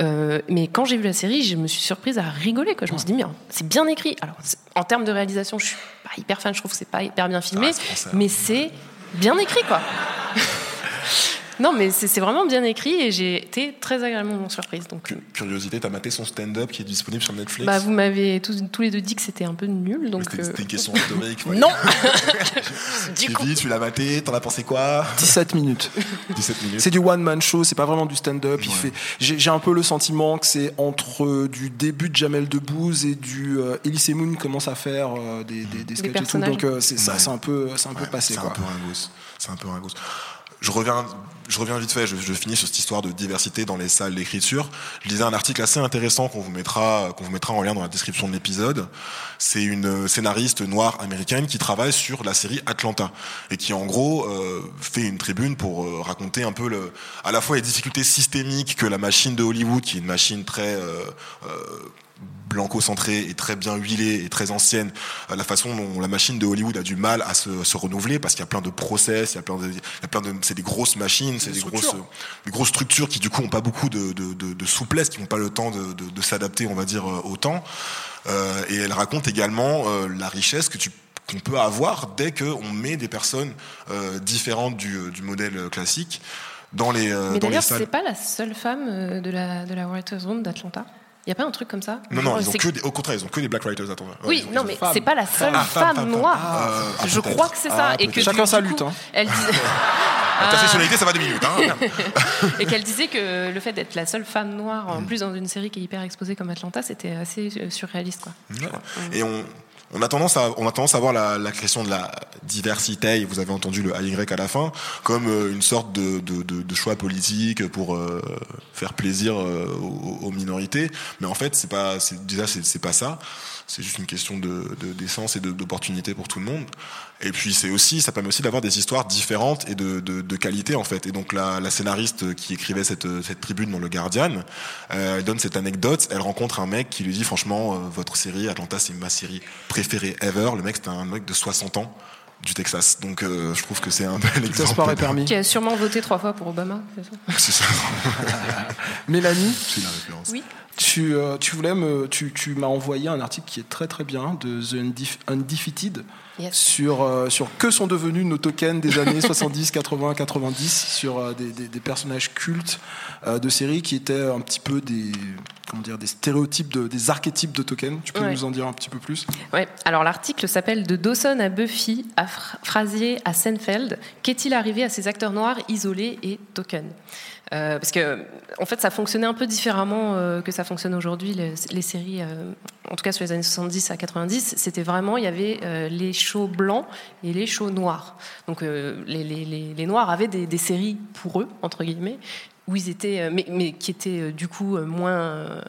Euh, mais quand j'ai vu la série, je me suis surprise à rigoler. Quoi. Je me suis dit, mais c'est bien écrit. Alors, en termes de réalisation, je suis pas hyper fan, je trouve que c'est pas hyper bien filmé, hein. mais c'est bien écrit quoi. [laughs] Non, mais c'est vraiment bien écrit et j'ai été très agréablement surprise. Donc, Curiosité, t'as maté son stand-up qui est disponible sur Netflix? Bah, vous m'avez tous, tous les deux dit que c'était un peu nul. Donc, C'était euh, une question rhétorique. Non [laughs] Du coup. tu l'as maté, t'en as pensé quoi? 17 minutes. [laughs] 17 minutes. C'est du one man show, c'est pas vraiment du stand-up. J'ai un peu le sentiment que c'est entre du début de Jamel Debbouze et du euh, Elise Moon commence à faire euh, des, des, des sketchs et tout. Donc euh, c'est ça, Ouais. c'est un peu, c'est un peu Ouais, passé C'est un peu ringos. C'est un peu ringos. Je reviens, je reviens vite fait. Je, je finis sur cette histoire de diversité dans les salles d'écriture. Je lisais un article assez intéressant qu'on vous mettra, qu'on vous mettra en lien dans la description de l'épisode. C'est une scénariste noire américaine qui travaille sur la série Atlanta et qui en gros euh, fait une tribune pour euh, raconter un peu le, à la fois les difficultés systémiques que la machine de Hollywood, qui est une machine très euh, euh, blanco-centrée et très bien huilée et très ancienne, euh, la façon dont la machine de Hollywood a du mal à se, se renouveler parce qu'il y a plein de process, il y a plein de, il y a plein de, c'est des grosses machines, c'est des grosses, des grosses structures qui du coup ont pas beaucoup de, de, de, de souplesse, qui n'ont pas le temps de, de, s'adapter, on va dire, euh, au temps. Euh, et elle raconte également euh, la richesse que tu qu'on peut avoir dès qu'on met des personnes euh, différentes du, du modèle classique dans les, mais dans les d'ailleurs, salles. c'est pas la seule femme de la, de la Writers Room d'Atlanta. Il y a pas un truc comme ça Non, non, ils ont C'est- que des- au contraire, ils ont que des black writers. Attends. Ouais, Oui, non, mais c'est pas la seule Ah, femme, noire. Ah, ah, je peut-être. crois que c'est ça. Ah, et que Chacun sa lutte, hein. Elle [laughs] Ah. sexualité, ça va deux minutes. Hein. [laughs] et qu'elle disait que le fait d'être la seule femme noire, Mm. en plus dans une série qui est hyper exposée comme Atlanta, c'était assez euh, surréaliste. Quoi. Et on, on a tendance à, on a tendance à voir la, la question de la diversité, vous avez entendu le AY à la fin, comme euh, une sorte de, de, de, de choix politique pour euh, faire plaisir euh, aux, minorités. Mais en fait, c'est pas, déjà, c'est, pas ça. C'est juste une question de, de d'essence et d'opportunité pour tout le monde. Et puis c'est aussi, ça permet aussi d'avoir des histoires différentes et de, de, de qualité en fait. Et donc la, la scénariste qui écrivait cette, cette tribune dans le Guardian, euh, elle donne cette anecdote. Elle rencontre un mec qui lui dit franchement, euh, votre série Atlanta, c'est ma série préférée ever. Le mec, c'était un mec de 60 ans du Texas. Donc euh, je trouve que c'est un bel exemple. sport est permis. Qui a sûrement voté trois fois pour Obama. c'est ça? [laughs] C'est ça. [laughs] Mélanie, C'est la référence. Oui. tu, euh, tu voulais me, tu, tu m'as envoyé un article qui est très très bien de The Undef- Sur, euh, sur que sont devenus nos tokens des années 70, 80, 90, sur euh, des, des- des personnages cultes euh, de séries qui étaient un petit peu des, comment dire, des stéréotypes, de, des archétypes de tokens. Tu peux Ouais. nous en dire un petit peu plus? Ouais. Alors l'article s'appelle De Dawson à Buffy, à Fra- Frasier à Seinfeld. Qu'est-il arrivé à ces acteurs noirs isolés et tokens? Euh, Parce que en fait, ça fonctionnait un peu différemment euh, que ça fonctionne aujourd'hui. Les, séries, euh, en tout cas sur les années 70 à 90, c'était vraiment il y avait les shows blancs et les shows noirs. Donc les, noirs avaient des, séries pour eux entre guillemets où ils étaient, mais, qui étaient du coup moins.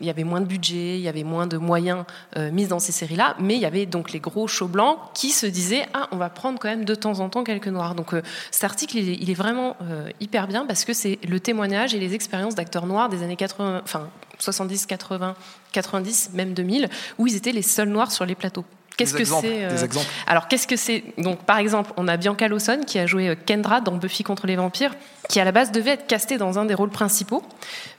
Il y avait moins de budget, il y avait moins de moyens euh, mis dans ces séries-là, mais il y avait donc les gros shows blancs qui se disaient ah on va prendre quand même de temps en temps quelques noirs. Donc euh, cet article il est, vraiment euh, hyper bien parce que c'est le témoignage et les expériences d'acteurs noirs des années 80, enfin 70, 80, 90, même 2000, où ils étaient les seuls noirs sur les plateaux. Qu'est-ce que c'est euh. Alors qu'est-ce que c'est? Donc par exemple, on a Bianca Lawson qui a joué euh, Kendra dans Buffy contre les vampires, qui à la base devait être castée dans un des rôles principaux,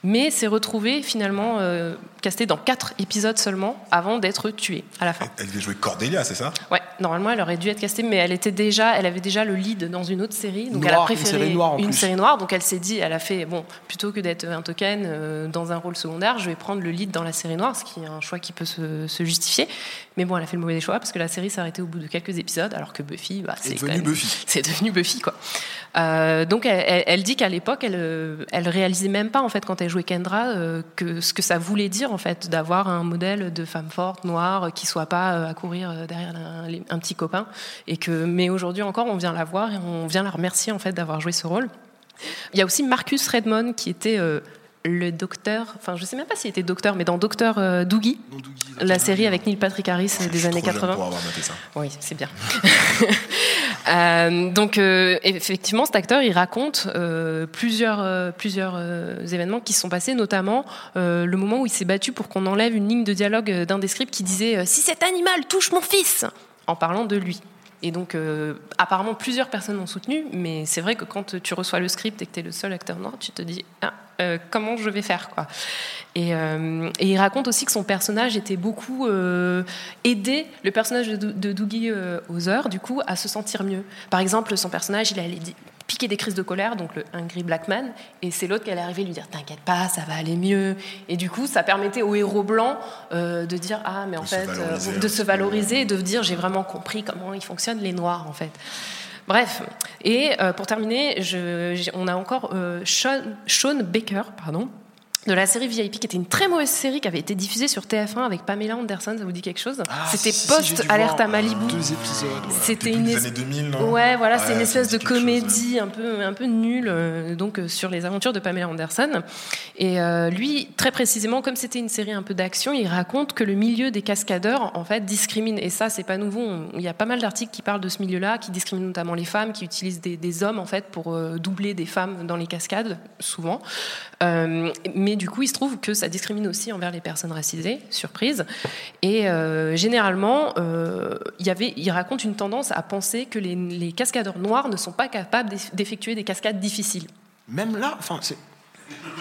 mais s'est retrouvée finalement euh, castée dans quatre épisodes seulement avant d'être tuée à la fin. Elle devait jouer Cordelia, c'est ça? Ouais, normalement elle aurait dû être castée, mais elle était déjà, elle avait déjà le lead dans une autre série, donc elle a Noire, une préféré série noire, en une plus. série noire, donc elle s'est dit, elle a fait bon, plutôt que d'être un token euh, dans un rôle secondaire, je vais prendre le lead dans la série noire, ce qui est un choix qui peut se, se justifier. Mais bon, elle a fait le mauvais choix parce que la série s'est arrêtée au bout de quelques épisodes, alors que Buffy, bah, c'est même- Buffy. [laughs] C'est devenu Buffy, quoi. Euh, donc elle, elle- elle dit qu'à l'époque, elle, euh, elle réalisait même pas en fait quand elle jouait Kendra euh, que ce que ça voulait dire en fait d'avoir un modèle de femme forte noire qui soit pas euh, à courir euh, derrière un petit copain et que mais aujourd'hui encore on vient la voir et on vient la remercier en fait d'avoir joué ce rôle. Il y a aussi Marcus Redmond qui était euh, le docteur, enfin je sais même pas s'il était docteur, mais dans Docteur euh, Doogie, la série avec Neil Patrick Harris des années Trop jeune 80. pour avoir noté ça. Oui, c'est bien. [laughs] Euh, donc, euh, effectivement, cet acteur, il raconte euh, plusieurs, plusieurs événements qui se sont passés, notamment le moment où il s'est battu pour qu'on enlève une ligne de dialogue d'un des scripts qui disait Si cet animal touche mon fils en parlant de lui. Et donc, euh, apparemment, plusieurs personnes l'ont soutenu, mais c'est vrai que quand tu reçois le script et que tu es le seul acteur noir, tu te dis ah, euh, comment je vais faire quoi. Et, euh, et il raconte aussi que son personnage était beaucoup euh, aidé, le personnage de, de Doogie Howser, du coup, à se sentir mieux. Par exemple, son personnage, il allait piquer des crises de colère, donc le Angry Black Man, et c'est l'autre qui allait arriver lui dire T'inquiète pas, ça va aller mieux. Et du coup, ça permettait au héros blanc euh, de dire Ah, mais en De se fait, un de se valoriser et de dire J'ai vraiment compris comment ils fonctionnent les Noirs, en fait. Bref, et euh, pour terminer, je- on a encore euh, Sean, Sean Baker, pardon, de la série VIP, qui était une très mauvaise série qui avait été diffusée sur TF1 avec Pamela Anderson. Ça vous dit quelque chose? C'était Ah, si, si, j'ai dû post Alerte voir, à Malibu. Deux épisodes. C'était une es- années 2000, non? Ouais, voilà, Ouais, c'est une espèce de chose, comédie un peu un peu nulle euh, donc euh, sur les aventures de Pamela Anderson. Et euh, lui, très précisément, comme c'était une série un peu d'action, il raconte que le milieu des cascadeurs en fait discrimine. Et ça, c'est pas nouveau. Il y a pas mal d'articles qui parlent de ce milieu-là, qui discriminent notamment les femmes, qui utilisent des, des hommes en fait pour euh, doubler des femmes dans les cascades, souvent. Euh, mais du coup, il se trouve que ça discrimine aussi envers les personnes racisées, surprise. Et euh, généralement, euh, il, y avait, il raconte une tendance à penser que les, les cascadeurs noirs ne sont pas capables d'eff- d'effectuer des cascades difficiles. Même là, enfin.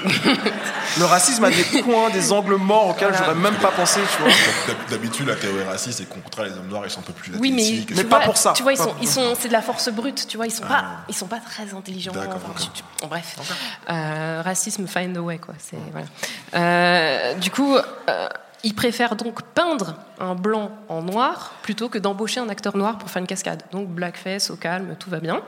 [laughs] le racisme a des coins, des angles morts auxquels Voilà. j'aurais même pas pensé, tu vois. D'hab- D'habitude, la théorie raciste, c'est qu'au contraire, les hommes noirs, ils sont un peu plus Oui, mais, athlétiques. tu et vois, tout. Tu vois, ils Pas sont, pour- ils sont, c'est de la force brute. Tu vois, ils sont Ah. pas, ils sont pas très intelligents. D'accord, Enfin, tu- tu- bon, bref, Euh, racisme find a way, quoi. C'est voilà. Euh, du coup. euh, ils préfèrent donc peindre un blanc en noir plutôt que d'embaucher un acteur noir pour faire une cascade. Donc blackface au calme, tout va bien.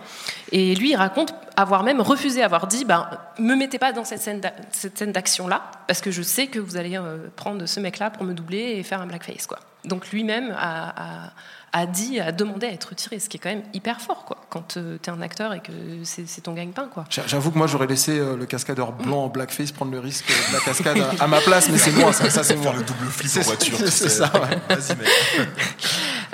Et lui, il raconte avoir même refusé, avoir dit, ben, me mettez pas dans cette scène d'a- cette scène d'action là, parce que je sais que vous allez euh, prendre ce mec là pour me doubler et faire un blackface, quoi. Donc lui-même a, a- a dit, a demandé à être retiré, ce qui est quand même hyper fort, quoi. Quand tu es un acteur et que c'est c'est ton gagne-pain, J'avoue que moi j'aurais laissé euh, le cascadeur blanc en blackface prendre le risque euh, de la cascade à, à ma place, mais c'est moi, ça, ça c'est moi. Faire le double flip C'est- en voiture. [laughs] tu C'est ça, ouais. Vas-y, mec. [laughs]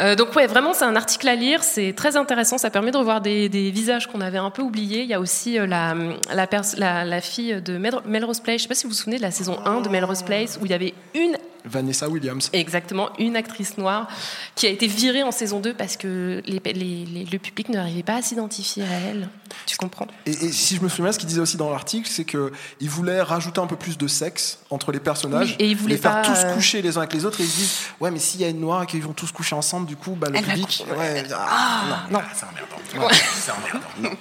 Euh, donc ouais, vraiment c'est un article à lire, c'est très intéressant, ça permet de revoir des, des visages qu'on avait un peu oubliés. Il y a aussi euh, la, la, pers- la, la fille de Mel- Melrose Place, je sais pas si vous vous souvenez de la saison 1 de Melrose Place, où il y avait une Vanessa Williams. Exactement, une actrice noire qui a été virée en saison 2 parce que les, les- les- le public n'arrivait pas à s'identifier à elle. Tu comprends? Et, et si je me souviens, ce qu'il disait aussi dans l'article, c'est qu'il voulait rajouter un peu plus de sexe entre les personnages, Oui, et il voulait les faire pas, tous euh, coucher les uns avec les autres, et ils se disent ouais, mais s'il y a une noire et qu'ils vont tous coucher ensemble, du coup, bah, le Elle public, ouais, Ah, non. C'est emmerdant. Ouais. C'est emmerdant. [laughs]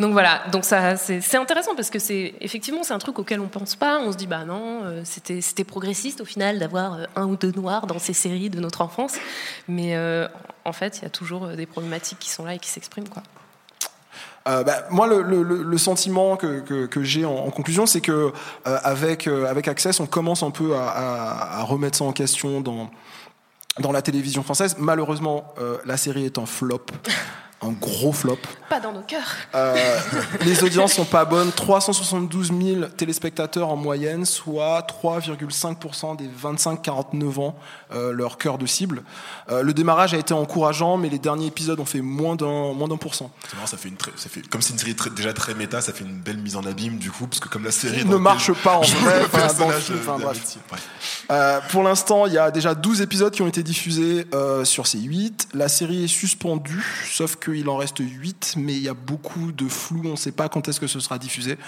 Donc voilà, donc ça c'est intéressant parce que c'est effectivement c'est un truc auquel on pense pas. On se dit bah non, euh, c'était c'était progressiste au final d'avoir euh, un ou deux noirs dans ces séries de notre enfance, mais euh, en fait il y a toujours des problématiques qui sont là et qui s'expriment quoi. Euh, bah, moi, le, le- sentiment que, que- que j'ai en, en conclusion, c'est que euh, avec, euh, avec Access, on commence un peu à, à- à remettre ça en question dans, dans la télévision française. Malheureusement, la série est un flop, [laughs] un gros flop. Pas dans nos cœurs. Euh, les audiences sont pas bonnes. 372 000 téléspectateurs en moyenne, soit 3,5% des 25-49 ans, euh, leur cœur de cible. Euh, le démarrage a été encourageant, mais les derniers épisodes ont fait moins d'un moins d'un pour cent. C'est marrant, ça fait une très- ça fait, comme c'est une série très- déjà très méta, ça fait une belle mise en abîme du coup, parce que comme la série ne marche pas en vrai, le enfin, dans le personnage film, enfin, de- bref. d'Amity. Bref. Euh, pour l'instant, il y a déjà 12 épisodes qui ont été diffusés euh, sur ces 8. La série est suspendue, sauf qu'il en reste 8, mais il y a beaucoup de flou, on ne sait pas quand est-ce que ce sera diffusé.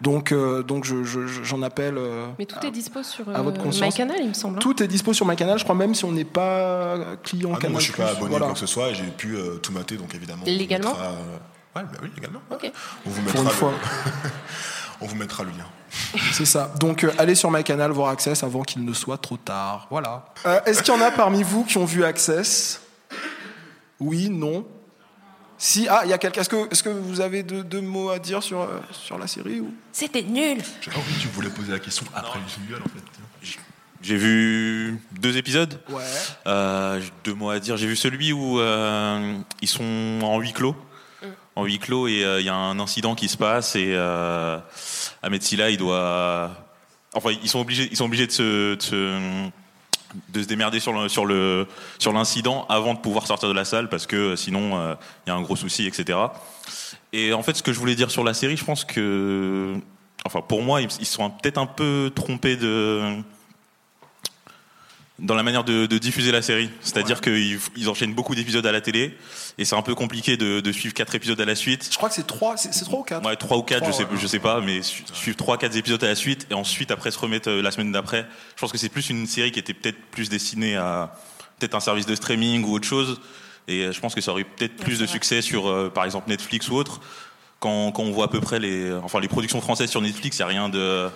Donc, euh, donc je- je- je- j'en appelle. euh, Mais tout est dispo sur à votre euh, conscience. MyCanal il me semble. hein. Tout est dispo sur MyCanal, je crois même si on n'est pas client Ah Canal+. moi je suis pas abonné voilà. quoi que ce soit et j'ai pu euh, tout mater donc évidemment. Légalement mettra, euh, Ouais, bah oui, légalement. Ok. On vous Pour mettra une le... fois. [laughs] on vous mettra le lien. [laughs] C'est ça. Donc euh, allez sur MyCanal voir Access avant qu'il ne soit trop tard. Voilà. Euh, Est-ce qu'il y en a parmi vous qui ont vu Access? Oui, non? Si, ah, il y a quelqu'un. Est-ce que, est-ce que vous avez deux, deux mots à dire sur, euh, sur la série ou... C'était nul. J'ai pas compris que tu voulais poser la question après le jingle en fait. J'ai vu deux épisodes. Ouais. Euh, j'ai deux mots à dire. J'ai vu celui où euh, ils sont en huis clos. En huis clos et euh, il y a un incident qui se passe et euh, Ahmed Silla il doit. Enfin ils sont obligés ils sont obligés de se, de se, de se démerder sur le sur le sur l'incident avant de pouvoir sortir de la salle parce que sinon euh, il y a un gros souci etc. Et en fait ce que je voulais dire sur la série je pense que enfin pour moi ils ils sont peut-être un peu trompés de dans la manière de, de diffuser la série. C'est-à-dire qu'ils ils enchaînent beaucoup d'épisodes à la télé et c'est un peu compliqué de, de suivre quatre épisodes à la suite. Je crois que c'est trois, c'est, trois ou quatre? Ouais, trois ou quatre, je sais, ouais. je sais pas, mais su- suivre trois, quatre épisodes à la suite et ensuite après se remettre euh, la semaine d'après. Je pense que c'est plus une série qui était peut-être plus destinée à peut-être un service de streaming ou autre chose. Et euh, je pense que ça aurait eu peut-être plus de succès sur, euh, par exemple, Netflix ou autre. Quand, quand on voit à peu près les, enfin, les productions françaises sur Netflix, il y a rien de,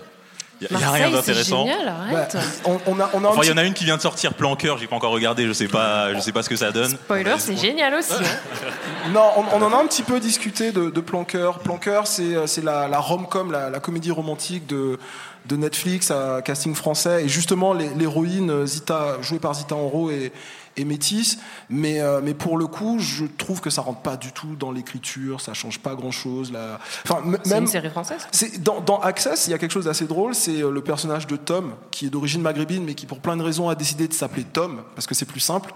il y a- rien d'intéressant. génial, arrête. Bah, on, on a, on a un Enfin, il y en a une qui vient de sortir, Plan Cœur, j'ai pas encore regardé, je sais pas, je sais pas ce que ça donne. Spoiler, c'est génial aussi. hein. [laughs] Non, on, on en a un petit peu discuté de, de Planqueur. Planqueur, c'est euh, c'est la, la rom-com, la, la comédie romantique de, de Netflix à casting français. Et justement, l'héroïne euh, Zita, jouée par Zita Enro, est, est métisse. Mais, euh, mais pour le coup, je trouve que ça rentre pas du tout dans l'écriture, ça change pas grand-chose. La... Enfin, C'est une série française. C'est dans, dans Access, il y a quelque chose d'assez drôle, c'est euh, le personnage de Tom, qui est d'origine maghrébine, mais qui pour plein de raisons a décidé de s'appeler Tom, parce que c'est plus simple.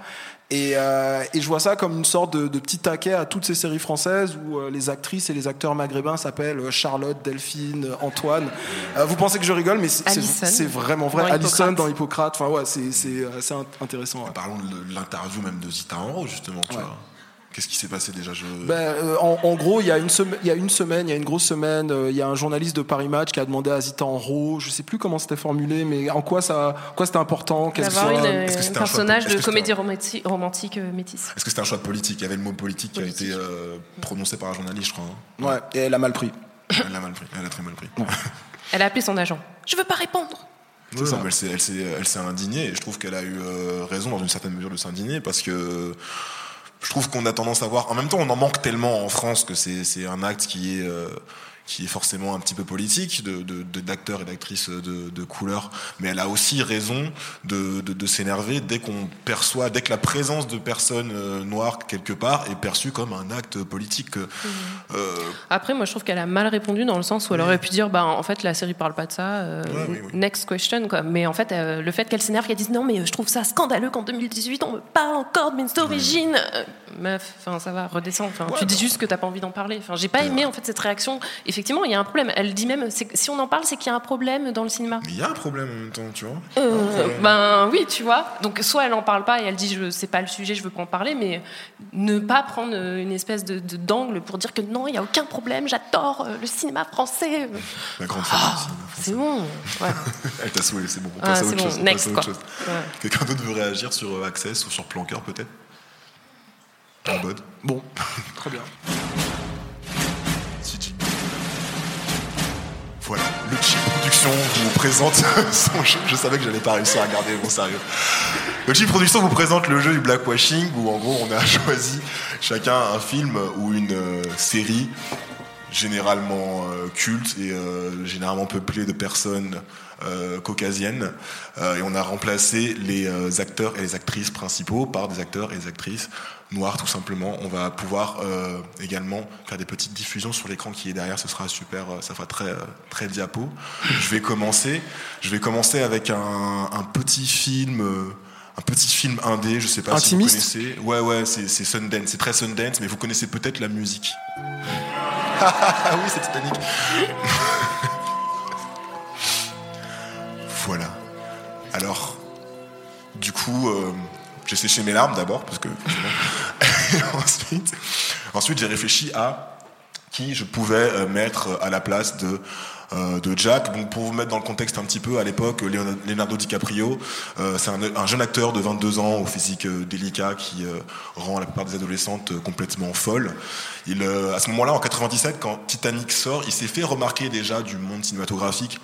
Et, euh, et je vois ça comme une sorte de, de petit taquet à toutes ces séries françaises où euh, les actrices et les acteurs maghrébins s'appellent euh, Charlotte, Delphine, Antoine. Euh, vous pensez que je rigole, mais c'est- vraiment vrai. Dans Alison Hippocrate. dans Hippocrate, enfin ouais, c'est intéressant. ouais. Parlons de l'interview même de Zita Enro justement. Tu Ouais. vois. Qu'est-ce qui s'est passé déjà? Je... Ben, euh, en, en gros, il y, a une semaine, il y a une semaine, il y a une grosse semaine, euh, il y a un journaliste de Paris Match qui a demandé à Zita Enro, je sais plus comment c'était formulé, mais en quoi ça, quoi c'était important, qu'est-ce que un personnage de- comédie romantique, romantique euh, métisse. Est-ce que c'était un choix politique? Il y avait le mot politique qui a été euh, prononcé par un journaliste, je crois. hein. Ouais, et elle a mal pris. Elle l'a mal pris. Elle a très mal pris. Elle a appelé son agent. Je veux pas répondre. Non, mais elle s'est- indignée et je trouve qu'elle a eu euh, raison dans une certaine mesure de s'indigner parce que je trouve qu'on a tendance à voir. En même temps, on en manque tellement en France que c'est un acte qui est euh, qui est forcément un petit peu politique de de- de- d'acteurs et d'actrices de, de couleur, mais elle a aussi raison de, s'énerver dès qu'on perçoit, dès que la présence de personnes euh, noires quelque part est perçue comme un acte politique. Euh, Après, moi, je trouve qu'elle a mal répondu dans le sens où elle aurait pu dire, bah, en fait, la série parle pas de ça. euh, Next question, quoi. Mais en fait, euh, le fait qu'elle s'énerve, qu'elle dise non, mais je trouve ça scandaleux qu'en 2018 on me parle encore de mes d'origine. Euh, meuf, enfin, ça va, redescends. Tu dis juste que t'as pas envie d'en parler. Enfin, j'ai pas aimé en fait cette réaction et effectivement, il y a un problème. Elle dit même, si on en parle, c'est qu'il y a un problème dans le cinéma. Il y a un problème en même temps, tu vois. Euh, ben oui, tu vois. Donc soit elle en parle pas et elle dit je c'est pas le sujet, je veux pas en parler, mais ne pas prendre euh, une espèce de de- d'angle pour dire que non, il y a aucun problème, j'adore euh, le cinéma français. La grande. Ah, c'est bon. Ouais. [laughs] Elle t'a saoulé, c'est bon. On Ah, passe à c'est autre bon, chose. on next, passe à autre quoi. chose. Ouais. Quelqu'un d'autre veut réagir sur euh, Access ou sur Planqueur peut-être? En mode. Bon, [laughs] très bien. Le Chip Production vous présente. [laughs] Je savais que j'allais pas réussir à mon sérieux. Le Production vous présente le jeu du blackwashing où en gros on a [laughs] choisi chacun un film ou une euh, série généralement euh, culte et euh, généralement peuplée de personnes caucasiennes et on a remplacé les acteurs et les actrices principaux par des acteurs et des actrices noirs tout simplement. On va pouvoir euh, également faire des petites diffusions sur l'écran qui est derrière, ce sera super, euh, ça fera très euh, très diapo. Je vais commencer, je vais commencer avec un, un petit film un petit film indé, je sais pas Intimiste si vous connaissez. Ouais ouais, c'est c'est Sundance, c'est très Sundance mais vous connaissez peut-être la musique. Ah [laughs] oui, c'est Titanic. [laughs] voilà. Alors, du coup, euh, j'ai séché mes larmes d'abord, parce que. [laughs] Ensuite, ensuite j'ai réfléchi à qui je pouvais euh, mettre à la place de, euh, de Jack. Donc, pour vous mettre dans le contexte un petit peu, à l'époque, Leonardo- DiCaprio, euh, c'est un, un jeune acteur de 22 ans au physique euh, délicat qui euh, rend la plupart des adolescentes euh, complètement folles. Il, euh, à ce moment-là, en 97, quand Titanic sort, il s'est fait remarquer déjà du monde cinématographique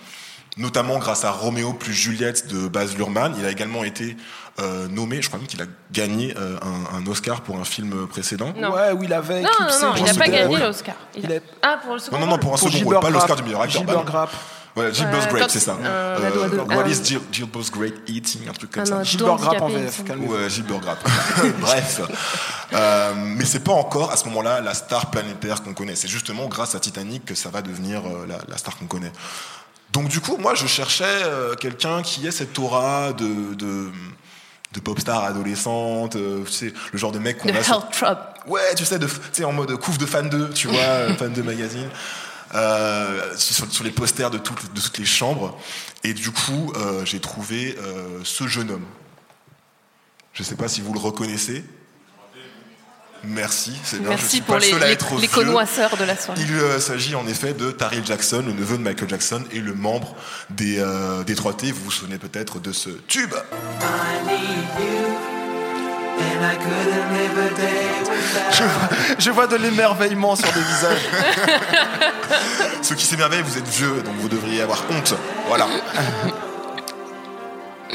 notamment grâce à Roméo plus Juliette de Baz Luhrmann. Il a également été euh, nommé, je crois même qu'il a gagné euh, un, un Oscar pour un film précédent. Non. Ouais, où il avait Non, non, non, il n'a pas gagné Ouais. l'Oscar. A- Ah, pour le second Non, non, non, pour un rôle. second rôle, pas l'Oscar du meilleur acteur. Gilbert bah. Grape. Voilà, Gilbert's Ouais, Grape, c'est ça. ado, what euh, is Gil- Gilbert's Great Eating, un truc comme Ah ça. non, Gilbert Gilbert Grape en VF, calmez-vous. Ouais, Gilbert Grape. [laughs] Bref. Euh, mais c'est pas encore à ce moment-là la star planétaire qu'on connaît. C'est justement grâce à Titanic que ça va devenir euh, la, la star qu'on connaît. Donc du coup, moi, je cherchais euh, quelqu'un qui ait cette aura de, de, de pop star adolescente, euh, tu sais, le genre de mec qu'on De a. Heartthrob. Ouais, tu sais, de, tu sais, en mode couve de fan 2, tu vois, [laughs] euh, fan 2 magazine. Euh, sur, sur les posters de toutes, de toutes les chambres. Et du coup, euh, j'ai trouvé ce jeune homme. Je sais pas si vous le reconnaissez. Merci, c'est bien. je Merci suis pour pas le les, seul à les, être les connoisseurs de la soirée. Il euh, s'agit en effet de Tyrell Jackson, le neveu de Michael Jackson et le membre des, euh, des 3T. Vous vous souvenez peut-être de ce tube. Je vois, je vois de l'émerveillement sur des visages. [laughs] Ceux qui s'émerveillent, vous êtes vieux, donc vous devriez avoir honte. Voilà. [laughs]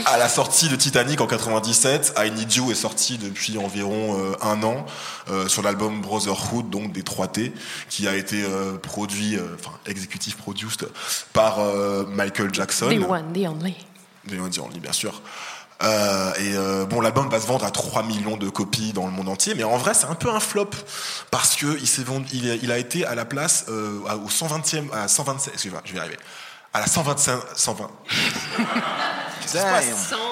À la sortie de Titanic en 97, I Need You est sorti depuis environ euh, un an euh, sur l'album Brotherhood, donc des 3T, qui a été euh, produit, enfin exécutif produced par Michael Jackson. The one, the only. Des Only Only, bien sûr. Euh, et euh, bon, l'album va se vendre à 3 millions de copies dans le monde entier, mais en vrai, c'est un peu un flop parce que il s'est vendu, il a, il a été à la place euh, au 120e, à 127, excusez-moi, je vais y arriver, à la 125, 120.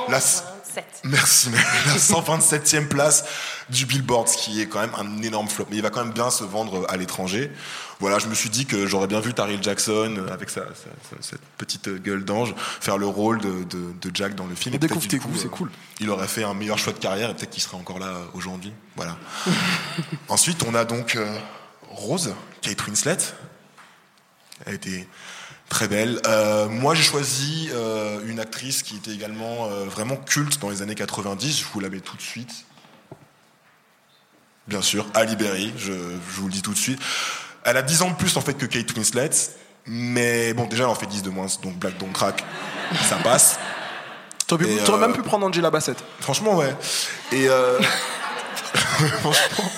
La- 127. Merci, mais [laughs] la 127e place du Billboard, ce qui est quand même un énorme flop. Mais il va quand même bien se vendre à l'étranger. Voilà, je me suis dit que j'aurais bien vu Tyrell Jackson euh, avec sa, sa- sa- cette petite gueule d'ange faire le rôle de, de- de Jack dans le film. On Et découvre tes c'est euh, cool. Il aurait fait un meilleur choix de carrière et peut-être qu'il serait encore là euh, aujourd'hui. Voilà. [laughs] Ensuite, on a donc euh, Rose, Kate Winslet. Elle était très belle. Euh, moi, j'ai choisi euh, une actrice qui était également euh, vraiment culte dans les années 90. Je vous la mets tout de suite. Bien sûr, Ali Berry, je, je vous le dis tout de suite. Elle a 10 ans de plus en fait que Kate Winslet, mais bon, déjà elle en fait 10 de moins, donc Black Don't Crack, ça passe. [laughs] T'aurais pu- t'aurais euh, même pu prendre Angela Bassett. Franchement, ouais. Et, euh, [laughs] [laughs] franchement.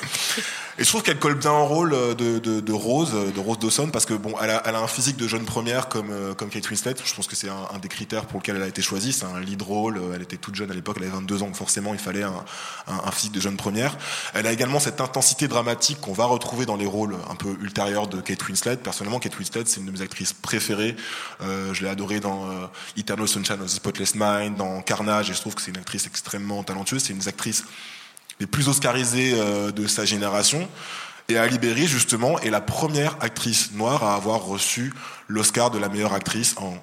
Et je trouve qu'elle colle bien en rôle euh, de, de, de Rose, euh, de Rose Dawson, parce que bon, elle a, elle a un physique de jeune première comme, euh, comme Kate Winslet. Je pense que c'est un, un des critères pour lequel elle a été choisie. C'est un lead role. Elle était toute jeune à l'époque, elle avait 22 ans, forcément il fallait un, un, physique de jeune première. Elle a également cette intensité dramatique qu'on va retrouver dans les rôles un peu ultérieurs de Kate Winslet. Personnellement, Kate Winslet, c'est une de mes actrices préférées. Euh, je l'ai adorée dans Eternal Sunshine of the Spotless Mind, dans Carnage, et je trouve que c'est une actrice extrêmement talentueuse. C'est une des actrices les plus oscarisées euh, de sa génération. Et Ali Berry, justement, est la première actrice noire à avoir reçu l'Oscar de la meilleure actrice en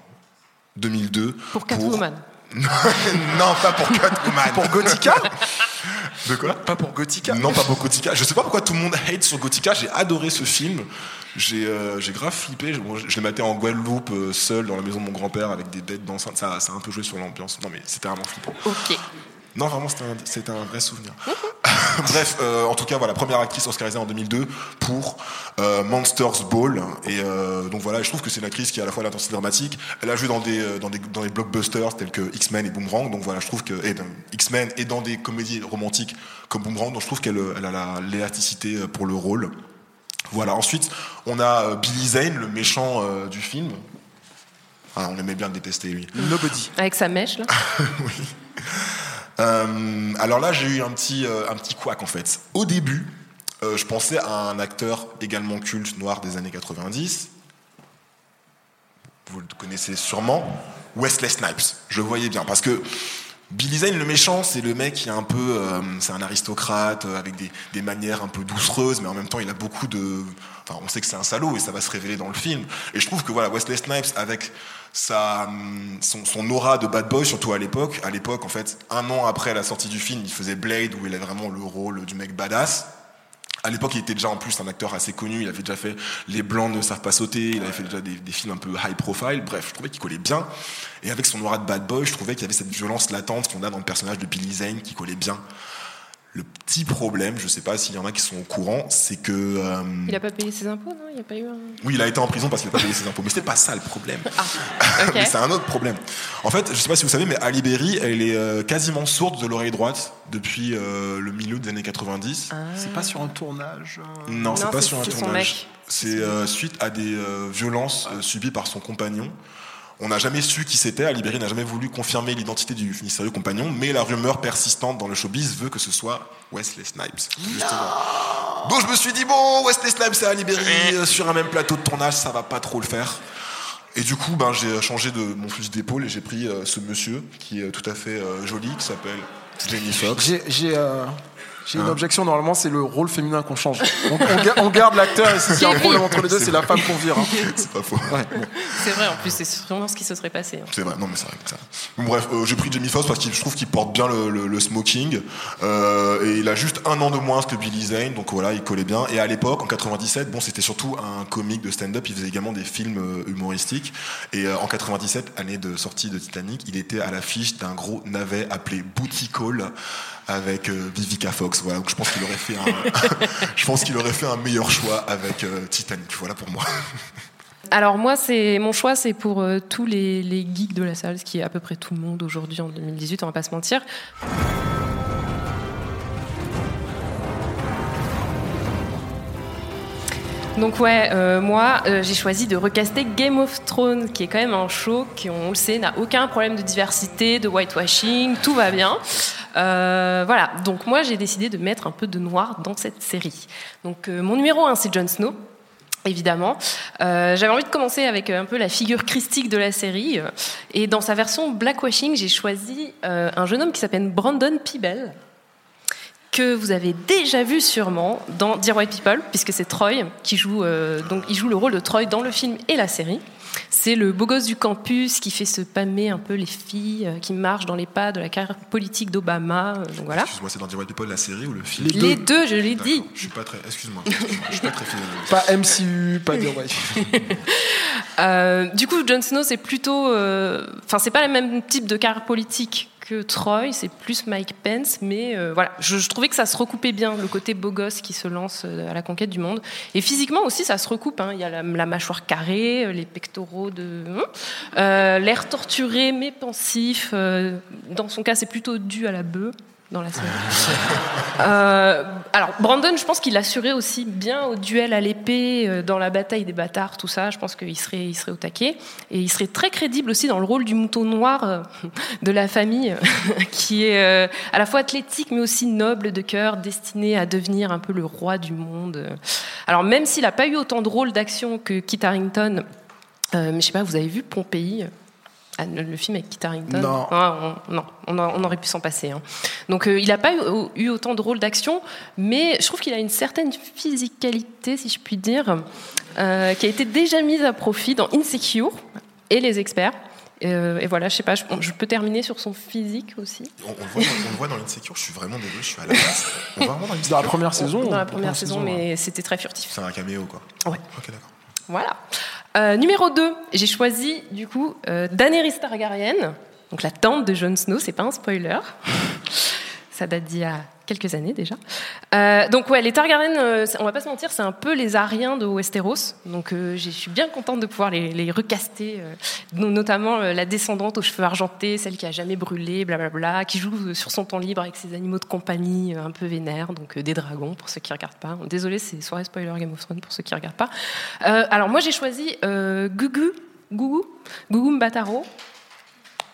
2002. Pour Catwoman. [laughs] non, pas pour Catwoman. Pour Gothica [laughs] De quoi Pas pour Gothica Non, pas pour Gothica. Je sais pas pourquoi tout le monde hate sur Gothica. J'ai adoré ce film. J'ai euh, j'ai grave flippé. Je l'ai maté en Guadeloupe, euh, seul, dans la maison de mon grand-père, avec des bêtes d'enceinte. Ça, ça a un peu joué sur l'ambiance. Non, mais c'était vraiment flippant. Ok. Non, vraiment, c'était un, un vrai souvenir. [laughs] Bref, euh, en tout cas, voilà, première actrice oscarisée en 2002 pour euh, Monsters Ball. Et euh, donc voilà, je trouve que c'est une actrice qui a à la fois l'intensité dramatique. Elle a joué dans des, dans des, dans des blockbusters tels que X-Men et Boomerang. Donc voilà, je trouve que et dans X-Men et dans des comédies romantiques comme Boomerang. Donc je trouve qu'elle elle a la- l'élasticité pour le rôle. Voilà. Ensuite, on a Billy Zane, le méchant euh, du film. Ah, on aimait bien le détester lui. Nobody. Avec sa mèche, là. [laughs] [laughs] Euh, alors là, j'ai eu un petit, euh, un petit couac en fait. Au début, euh, je pensais à un acteur également culte noir des années 90. Vous le connaissez sûrement, Wesley Snipes. Je voyais bien parce que Billy Zane, le méchant, c'est le mec qui est un peu, c'est un aristocrate avec des, des manières un peu doucereuses, mais en même temps, il a beaucoup de, enfin, on sait que c'est un salaud et ça va se révéler dans le film. Et je trouve que voilà, Wesley Snipes avec son, aura de bad boy, surtout à l'époque. À l'époque, en fait, un an après la sortie du film, il faisait Blade où il a vraiment le rôle du mec badass. À l'époque, il était déjà en plus un acteur assez connu. Il avait déjà fait Les Blancs ne savent pas sauter. Il avait fait déjà des, des films un peu high profile. Bref, je trouvais qu'il collait bien. Et avec son aura de bad boy, je trouvais qu'il y avait cette violence latente qu'on a dans le personnage de Billy Zane qui collait bien. Le petit problème, je sais pas s'il y en a qui sont au courant, c'est que euh, Il a pas payé ses impôts, non? Il n'y a pas eu un. oui, il a été en prison parce qu'il n'a pas payé ses impôts. Mais c'est pas ça le problème. [laughs] ok. mais c'est un autre problème. En fait, je sais pas si vous savez, mais Ali Berry, elle est euh, quasiment sourde de l'oreille droite depuis euh, le milieu des années 90. C'est pas sur un tournage. euh, Non, c'est Non, pas sur un tournage. C'est euh, suite à des euh, violences euh, subies par son compagnon. On n'a jamais su qui c'était. Ali Berry n'a jamais voulu confirmer l'identité du mystérieux compagnon, mais la rumeur persistante dans le showbiz veut que ce soit Wesley Snipes. justement. Donc je me suis dit bon, Wesley Snipes et Ali Berry euh, sur un même plateau de tournage, ça va pas trop le faire. Et du coup, ben, j'ai changé de mon fusil d'épaule et j'ai pris euh, ce monsieur qui est tout à fait euh, joli, qui s'appelle Jamie Foxx. J'ai j'ai, euh, j'ai une Hein objection. Normalement, c'est le rôle féminin qu'on change. On, on ga- on garde l'acteur et s'il y a un problème entre les deux, c'est la femme qu'on vire. hein. [laughs] C'est pas faux. Ouais, bon. C'est vrai, en plus, c'est sûrement ce qui se serait passé. hein. C'est vrai, non mais c'est vrai que ça. Bon, bref, euh, j'ai pris Jamie Foxx parce que je trouve qu'il porte bien le, le- le smoking euh, et il a juste un an de moins que Billy Zane, donc voilà, il collait bien. Et à l'époque, en 97, bon, c'était surtout un comique de stand-up. Il faisait également des films euh, humoristiques. Et euh, en 97, année de sortie de Titanic, il était à l'affiche d'un gros navet appelé Booty Call avec euh, Vivica Fox. Voilà, donc je pense qu'il aurait fait un, [laughs] je pense qu'il aurait fait un meilleur choix avec euh, Titanic. Voilà pour moi. [laughs] Alors moi, c'est mon choix, c'est pour euh, tous les, les geeks de la salle, ce qui est à peu près tout le monde aujourd'hui en 2018, on va pas se mentir. Donc ouais, euh, moi euh, j'ai choisi de recaster Game of Thrones, qui est quand même un show qui, on le sait, n'a aucun problème de diversité, de whitewashing, tout va bien. Euh, voilà, donc moi j'ai décidé de mettre un peu de noir dans cette série. Donc mon numéro 1 c'est Jon Snow. Évidemment. J'avais envie de commencer avec un peu la figure christique de la série. Et dans sa version blackwashing, j'ai choisi un jeune homme qui s'appelle Brandon Peeble, que vous avez déjà vu sûrement dans Dear White People, puisque c'est Troy qui joue, euh, donc il joue le rôle de Troy dans le film et la série. C'est le beau gosse du campus qui fait se palmer un peu les filles, euh, qui marche dans les pas de la carrière politique d'Obama. euh, donc voilà. Excuse-moi, c'est dans The White People la série ou le film? Les deux, je l'ai dit. Je suis pas très. Excuse-moi. Je suis pas très fidèle. Pas MCU, pas dire ouais. [laughs] Euh, du coup, Jon Snow, c'est plutôt, euh, enfin, c'est pas le même type de carrière politique Troy, c'est plus Mike Pence, mais euh, voilà, je, trouvais que ça se recoupait bien, le côté beau gosse qui se lance euh, à la conquête du monde. Et physiquement aussi, ça se recoupe. hein. Il y a la, mâchoire carrée, euh, les pectoraux de, euh, l'air torturé mais pensif. dans son cas, c'est plutôt dû à la bœuf dans la. [laughs] Euh, alors, Brandon, je pense qu'il assurait aussi bien au duel à l'épée, euh, dans la bataille des bâtards, tout ça. Je pense qu'il serait, il serait au taquet. Et il serait très crédible aussi dans le rôle du mouton noir euh, [laughs] de la famille, [laughs] qui est à la fois athlétique, mais aussi noble de cœur, destiné à devenir un peu le roi du monde. Alors, même s'il n'a pas eu autant de rôles d'action que Kit Harington, euh, mais je sais pas, vous avez vu Pompéi? Le film avec Kit Harington Non. Ah, on, non, on, a- on aurait pu s'en passer. hein. Donc euh, il n'a pas eu, eu autant de rôles d'action, mais je trouve qu'il a une certaine physicalité, si je puis dire, euh, qui a été déjà mise à profit dans Insecure et Les Experts. Euh, et voilà, je sais pas, je, je peux terminer sur son physique aussi. On, on le voit, on le voit dans l'Insecure, je suis vraiment désolé, je suis à la place. On va vraiment dans la première saison Dans la première saison, mais c'était très furtif. C'est un caméo, quoi. Ouais. Ok, d'accord. Voilà. Euh, numéro 2, j'ai choisi du coup euh, Daenerys Targaryen, donc la tante de Jon Snow, c'est pas un spoiler. [laughs] Ça date d'il y a quelques années déjà. Euh, donc ouais, les Targaryen, euh, on va pas se mentir, c'est un peu les Ariens de Westeros. Donc euh, je suis bien contente de pouvoir les, recaster, no- notamment la descendante aux cheveux argentés, celle qui a jamais brûlé, blablabla, qui joue sur son temps libre avec ses animaux de compagnie un peu vénères, donc des dragons pour ceux qui regardent pas. Désolé, c'est soirée spoiler Game of Thrones pour ceux qui regardent pas. Alors moi j'ai choisi Gugu, Gugu, Gugu Mbataro.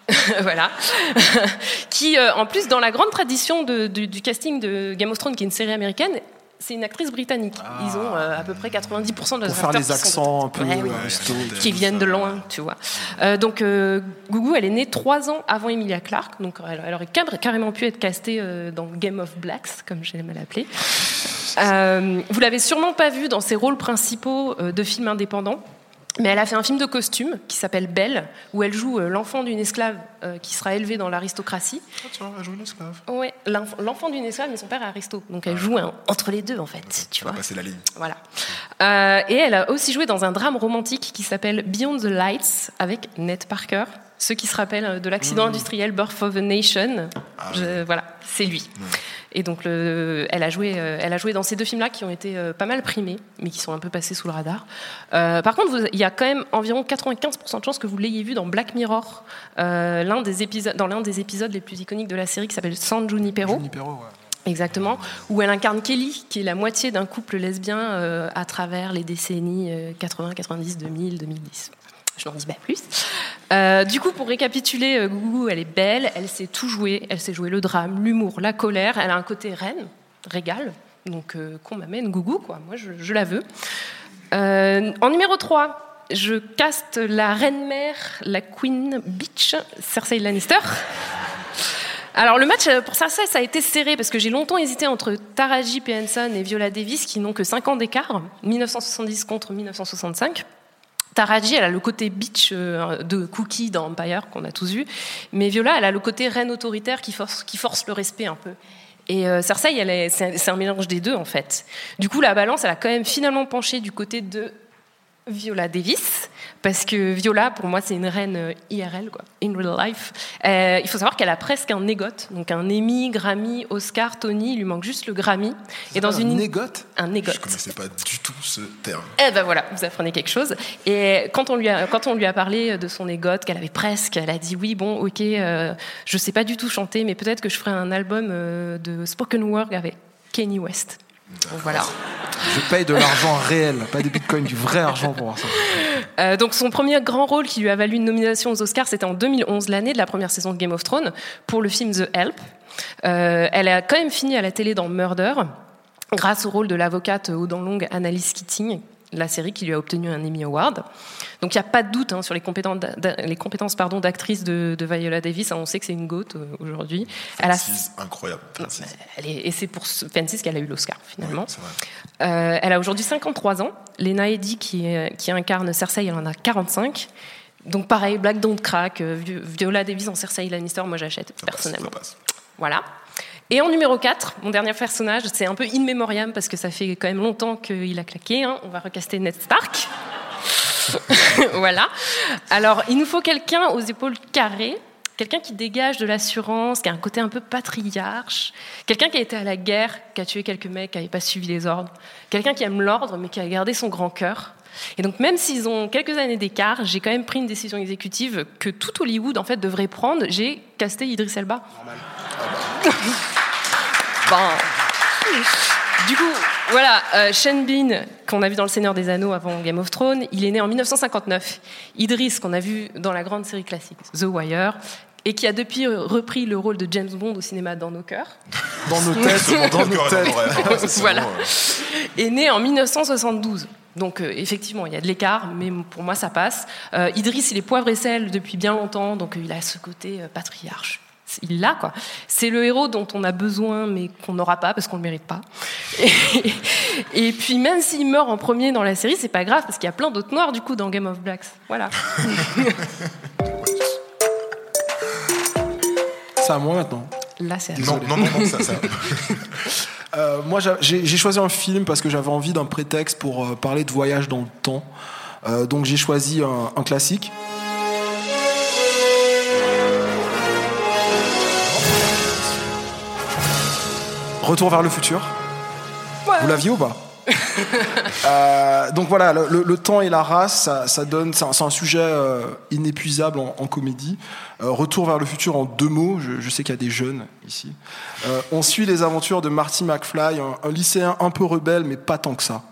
[laughs] voilà. [laughs] qui, euh, en plus, dans la grande tradition de- du, du casting de Game of Thrones, qui est une série américaine, c'est une actrice britannique. Ils ont euh, à peu près 90% de leurs Pour faire les sont accents un peu Ouais, qui viennent de loin, tu vois. Euh, donc, Gugu, elle est née trois ans avant Emilia Clarke, donc elle, elle aurait car- carrément pu être castée dans Game of Blacks, comme j'aime l'appeler. Vous l'avez sûrement pas vue dans ses rôles principaux de films indépendants. Mais elle a fait un film de costume qui s'appelle Belle, où elle joue euh, l'enfant d'une esclave euh, qui sera élevée dans l'aristocratie. Ah, tu vois, elle joue une esclave. L'enf- l'enfant d'une esclave, mais son père est aristo. Donc elle joue un- entre les deux, en fait. Tu On va vois. passer la ligne. Voilà. Euh, et elle a aussi joué dans un drame romantique qui s'appelle Beyond the Lights avec Ned Parker. Ceux qui se rappellent euh, de l'accident industriel Birth of a Nation, je- voilà, c'est lui. Et donc, le- elle, a joué, euh, elle a joué dans ces deux films-là qui ont été euh, pas mal primés, mais qui sont un peu passés sous le radar. Euh, par contre, vous- il y a quand même environ 95% de chances que vous l'ayez vu dans Black Mirror, euh, l'un des épisodes, dans l'un des épisodes les plus iconiques de la série qui s'appelle San Junipero. Junipero, ouais. Exactement, où elle incarne Kelly, qui est la moitié d'un couple lesbien euh, à travers les décennies euh, 80, 90, 2000, 2010. Je n'en dis pas plus. Euh, du coup, pour récapituler, euh, Gougou, elle est belle, elle sait tout jouer, elle sait jouer le drame, l'humour, la colère, elle a un côté reine, régal, donc euh, qu'on m'amène Gougou, quoi. Moi, je, la veux. En numéro 3, je caste la reine-mère, la Queen Bitch, Cersei Lannister. Alors le match pour Cersei, ça a été serré parce que j'ai longtemps hésité entre Taraji P. Henson et Viola Davis qui n'ont que 5 ans d'écart, 1970 contre 1965. Taraji, elle a le côté bitch euh, de Cookie dans Empire qu'on a tous vu, mais Viola, elle a le côté reine autoritaire qui force, qui force le respect un peu. Et euh, Cersei, c'est un mélange des deux en fait. Du coup, la balance, elle a quand même finalement penché du côté de Viola Davis, parce que Viola, pour moi, c'est une reine euh, IRL, quoi, in real life. Euh, il faut savoir qu'elle a presque un négote, donc un Emmy, Grammy, Oscar, Tony, il lui manque juste le Grammy. Et dans un une négote un négote. Je connaissais pas du tout ce terme. Eh ben voilà, vous apprenez quelque chose. Et quand on lui a, quand on lui a parlé de son négote, qu'elle avait presque, elle a dit oui, bon, ok, euh, je sais pas du tout chanter, mais peut-être que je ferai un album euh, de spoken word avec Kanye West. Donc voilà. Je paye de l'argent réel, pas des bitcoins, du vrai argent pour voir ça. Euh, donc son premier grand rôle qui lui a valu une nomination aux Oscars, c'était en 2011, l'année de la première saison de Game of Thrones, pour le film The Help. Euh, elle a quand même fini à la télé dans Murder, grâce au rôle de l'avocate aux dents longues Annalise Keating, la série qui lui a obtenu un Emmy Award. Donc il n'y a pas de doute hein, sur les compétences, d'a- d'a- les compétences pardon, d'actrice de, de Viola Davis. On sait que c'est une goth euh, aujourd'hui. Elle a incroyable. Elle est- et c'est pour ce- Francis qu'elle a eu l'Oscar finalement. Vrai. Euh, elle a aujourd'hui 53 ans. Lena Headey, qui, incarne Cersei, elle en a 45. Donc pareil, Black Don't Crack, euh, Vi- Viola Davis en Cersei Lannister, moi j'achète personnellement. Voilà. Et en numéro 4, mon dernier personnage, c'est un peu in memoriam parce que ça fait quand même longtemps qu'il a claqué. hein. On va recaster Ned Stark. [laughs] voilà. Alors, il nous faut quelqu'un aux épaules carrées, quelqu'un qui dégage de l'assurance, qui a un côté un peu patriarche, quelqu'un qui a été à la guerre, qui a tué quelques mecs, qui n'avait pas suivi les ordres, quelqu'un qui aime l'ordre, mais qui a gardé son grand cœur. Et donc, même s'ils ont quelques années d'écart, j'ai quand même pris une décision exécutive que tout Hollywood, en fait, devrait prendre. J'ai casté Idris Elba. [laughs] Bon. Du coup, voilà, euh, Sean Bean, qu'on a vu dans Le Seigneur des Anneaux avant Game of Thrones, il est né en 1959. Idris, qu'on a vu dans la grande série classique The Wire, et qui a depuis repris le rôle de James Bond au cinéma dans nos cœurs. Dans nos têtes, [laughs] dans nos têtes. [laughs] voilà. Est né en 1972. Donc euh, effectivement, il y a de l'écart, mais pour moi ça passe. Euh, Idriss, il est poivre et sel depuis bien longtemps, donc euh, il a ce côté euh, patriarche. Il l'a quoi. C'est le héros dont on a besoin, mais qu'on n'aura pas parce qu'on le mérite pas. Et, et puis même s'il meurt en premier dans la série, c'est pas grave parce qu'il y a plein d'autres noirs du coup dans Game of Blacks. Voilà. [laughs] C'est à moi maintenant. Là, c'est à Désolé. Non, non, non, non, ça, ça. [laughs] Euh, moi, j'a- j'ai j'ai choisi un film parce que j'avais envie d'un prétexte pour euh, parler de voyage dans le temps. Euh, donc j'ai choisi un, un classique. Retour vers le futur. Vous l'aviez ou pas [laughs] Euh, donc voilà, le, le- le temps et la race, ça, ça donne, c'est un, c'est un sujet euh, inépuisable en, en comédie. Euh, Retour vers le futur en deux mots. Je, je sais qu'il y a des jeunes ici. Euh, on suit les aventures de Marty McFly, un, un lycéen un peu rebelle, mais pas tant que ça.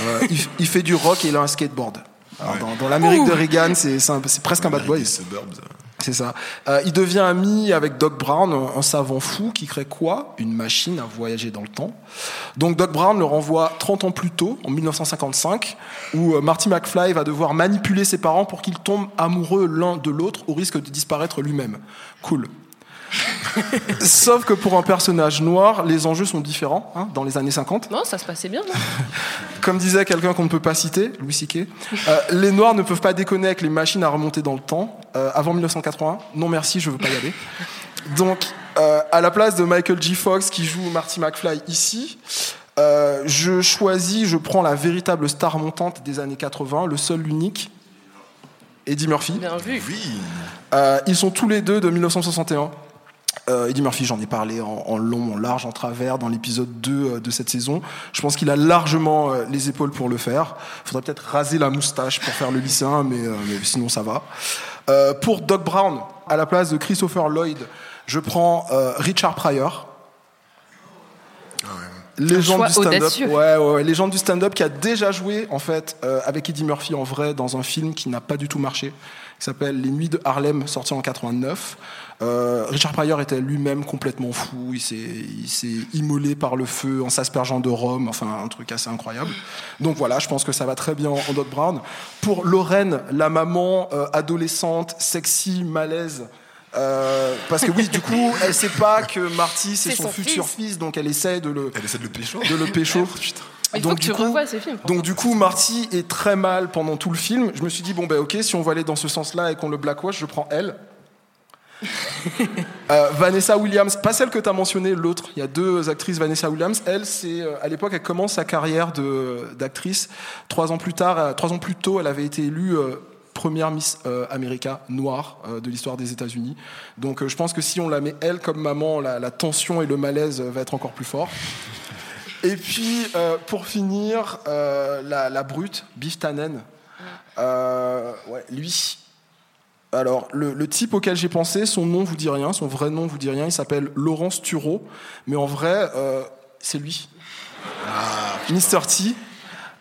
Euh, il, il fait du rock et il a un skateboard. Alors, dans dans l'Amérique de Reagan, c'est c'est un peu- c'est presque un bad boy. C'est ça. Euh, il devient ami avec Doc Brown, un, savant fou qui crée quoi? Une machine à voyager dans le temps. Donc Doc Brown le renvoie 30 ans plus tôt, en 1955, où euh, Marty McFly va devoir manipuler ses parents pour qu'ils tombent amoureux l'un de l'autre au risque de disparaître lui-même. Cool. [laughs] Sauf que pour un personnage noir, les enjeux sont différents hein, dans les années 50. Non, ça se passait bien. Non [laughs] Comme disait quelqu'un qu'on ne peut pas citer, Louis C.K., euh, les Noirs ne peuvent pas déconner avec les machines à remonter dans le temps. Euh, avant 1980, non merci, je veux pas y aller. Donc, euh, à la place de Michael G. Fox qui joue Marty McFly ici, euh, je choisis, je prends la véritable star montante des années 80, le seul, l'unique, Eddie Murphy. Bien vu. Euh, ils sont tous les deux de 1961. Euh, Eddie Murphy, j'en ai parlé en, en long, en large, en travers dans l'épisode 2 euh, de cette saison. Je pense qu'il a largement euh, les épaules pour le faire. Faudrait peut-être raser la moustache pour faire le lycéen, mais, mais sinon ça va. Euh, pour Doc Brown, à la place de Christopher Lloyd, je prends euh, Richard Pryor. Légende du stand-up, ouais, ouais, ouais, légende du stand-up qui a déjà joué en fait euh, avec Eddie Murphy en vrai dans un film qui n'a pas du tout marché, qui s'appelle Les Nuits de Harlem, sorti en 89. Euh, Richard Pryor était lui-même complètement fou, il s'est, il s'est immolé par le feu en s'aspergeant de rhum, enfin un truc assez incroyable. Donc voilà, je pense que ça va très bien en Doc Brown. Pour Lorraine, la maman euh, adolescente, sexy, malaise. euh, parce que oui, du coup, [laughs] elle sait pas que Marty c'est C'est son, son futur fils. fils. donc elle essaie de le, Elle essaie de le pécho. de le pécho. [laughs] Il faut que tu revoies ces films. Donc du coup, Marty est très mal pendant tout le film. Je me suis dit bon ben ok, si on va aller dans ce sens-là et qu'on le blackwash, je prends elle. [laughs] Euh, Vanessa Williams, pas celle que tu as mentionnée, l'autre. Il y a deux actrices, Vanessa Williams. Elle, c'est euh, à l'époque, elle commence sa carrière d'actrice. Trois ans plus tard, euh, trois ans plus tôt, elle avait été élue première Miss euh, America noire de l'histoire des États-Unis. Donc je pense que si on la met elle comme maman, la, tension et le malaise va être encore plus fort. Et puis, pour finir, la, brute, Biff Tannen. Lui. Alors, le, le type auquel j'ai pensé, son nom vous dit rien, son vrai nom vous dit rien. Il s'appelle Laurence Tureau, mais en vrai, euh, c'est lui. Mr. T.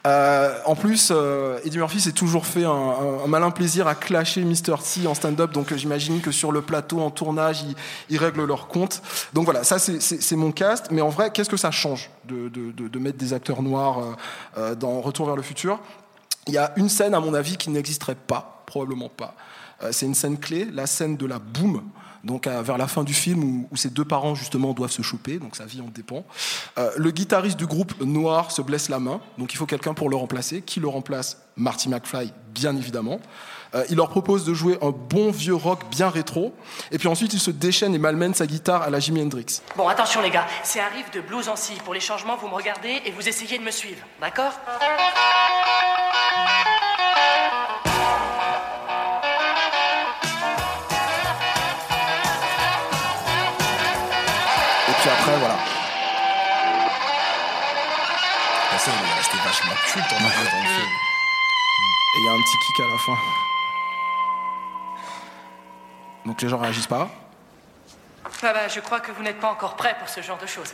Euh, en plus, euh, Eddie Murphy s'est toujours fait un, un- un malin plaisir à clasher Mr. T en stand-up, donc euh, j'imagine que sur le plateau, en tournage, ils, ils règlent leur compte. Donc voilà, ça c'est- mon cast, mais en vrai, qu'est-ce que ça change de, de- de- de mettre des acteurs noirs dans Retour vers le futur? Il y a une scène, à mon avis, qui n'existerait pas, probablement pas. Euh, c'est une scène clé, la scène de la boum, donc euh, vers la fin du film où, ces deux parents justement doivent se choper, donc sa vie en dépend. Euh, le guitariste du groupe noir se blesse la main, donc il faut quelqu'un pour le remplacer. Qui le remplace? Marty McFly, bien évidemment. Il leur propose de jouer un bon vieux rock bien rétro, et puis ensuite il se déchaîne et malmène sa guitare à la Jimi Hendrix. Bon, attention les gars, c'est un riff de blues en si. Pour les changements, vous me regardez et vous essayez de me suivre, d'accord? Vachement culte en fait, dans le film. Et il y a un petit kick à la fin. Donc les gens réagissent pas. Ah bah, je crois que vous n'êtes pas encore prêt pour ce genre de choses.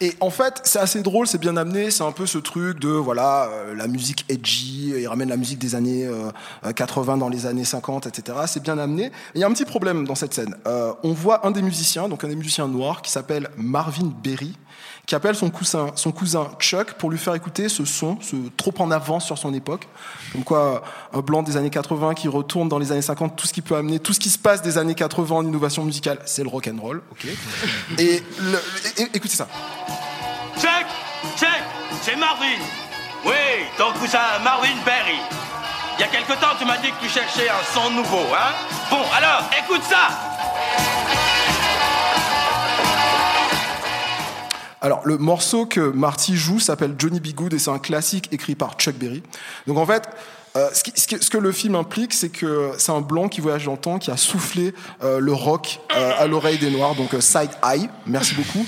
Et en fait, c'est assez drôle, c'est bien amené. C'est un peu ce truc de voilà euh, la musique edgy. Il ramène la musique des années euh, 80 dans les années 50, etc. C'est bien amené. Il y a un petit problème dans cette scène. Euh, on voit un des musiciens, donc un des musiciens noirs, qui s'appelle Marvin Berry, qui appelle son cousin, son cousin Chuck pour lui faire écouter ce son, ce trop en avance sur son époque. Comme quoi, un blanc des années 80 qui retourne dans les années 50, tout ce qui peut amener, tout ce qui se passe des années 80 en innovation musicale, c'est le rock and roll. ok et, le- et- écoutez ça. Check, check, c'est Marvin. Oui, ton cousin Marvin Berry. Il y a quelque temps, tu m'as dit que tu cherchais un son nouveau, hein? Bon, alors, écoute ça Alors, le morceau que Marty joue s'appelle Johnny B. Good et c'est un classique écrit par Chuck Berry. Donc, en fait, euh, ce, qui- ce qui- ce que le film implique, c'est que c'est un blanc qui voyage dans le temps, qui a soufflé euh, le rock euh, à l'oreille des noirs, donc side eye. Merci beaucoup.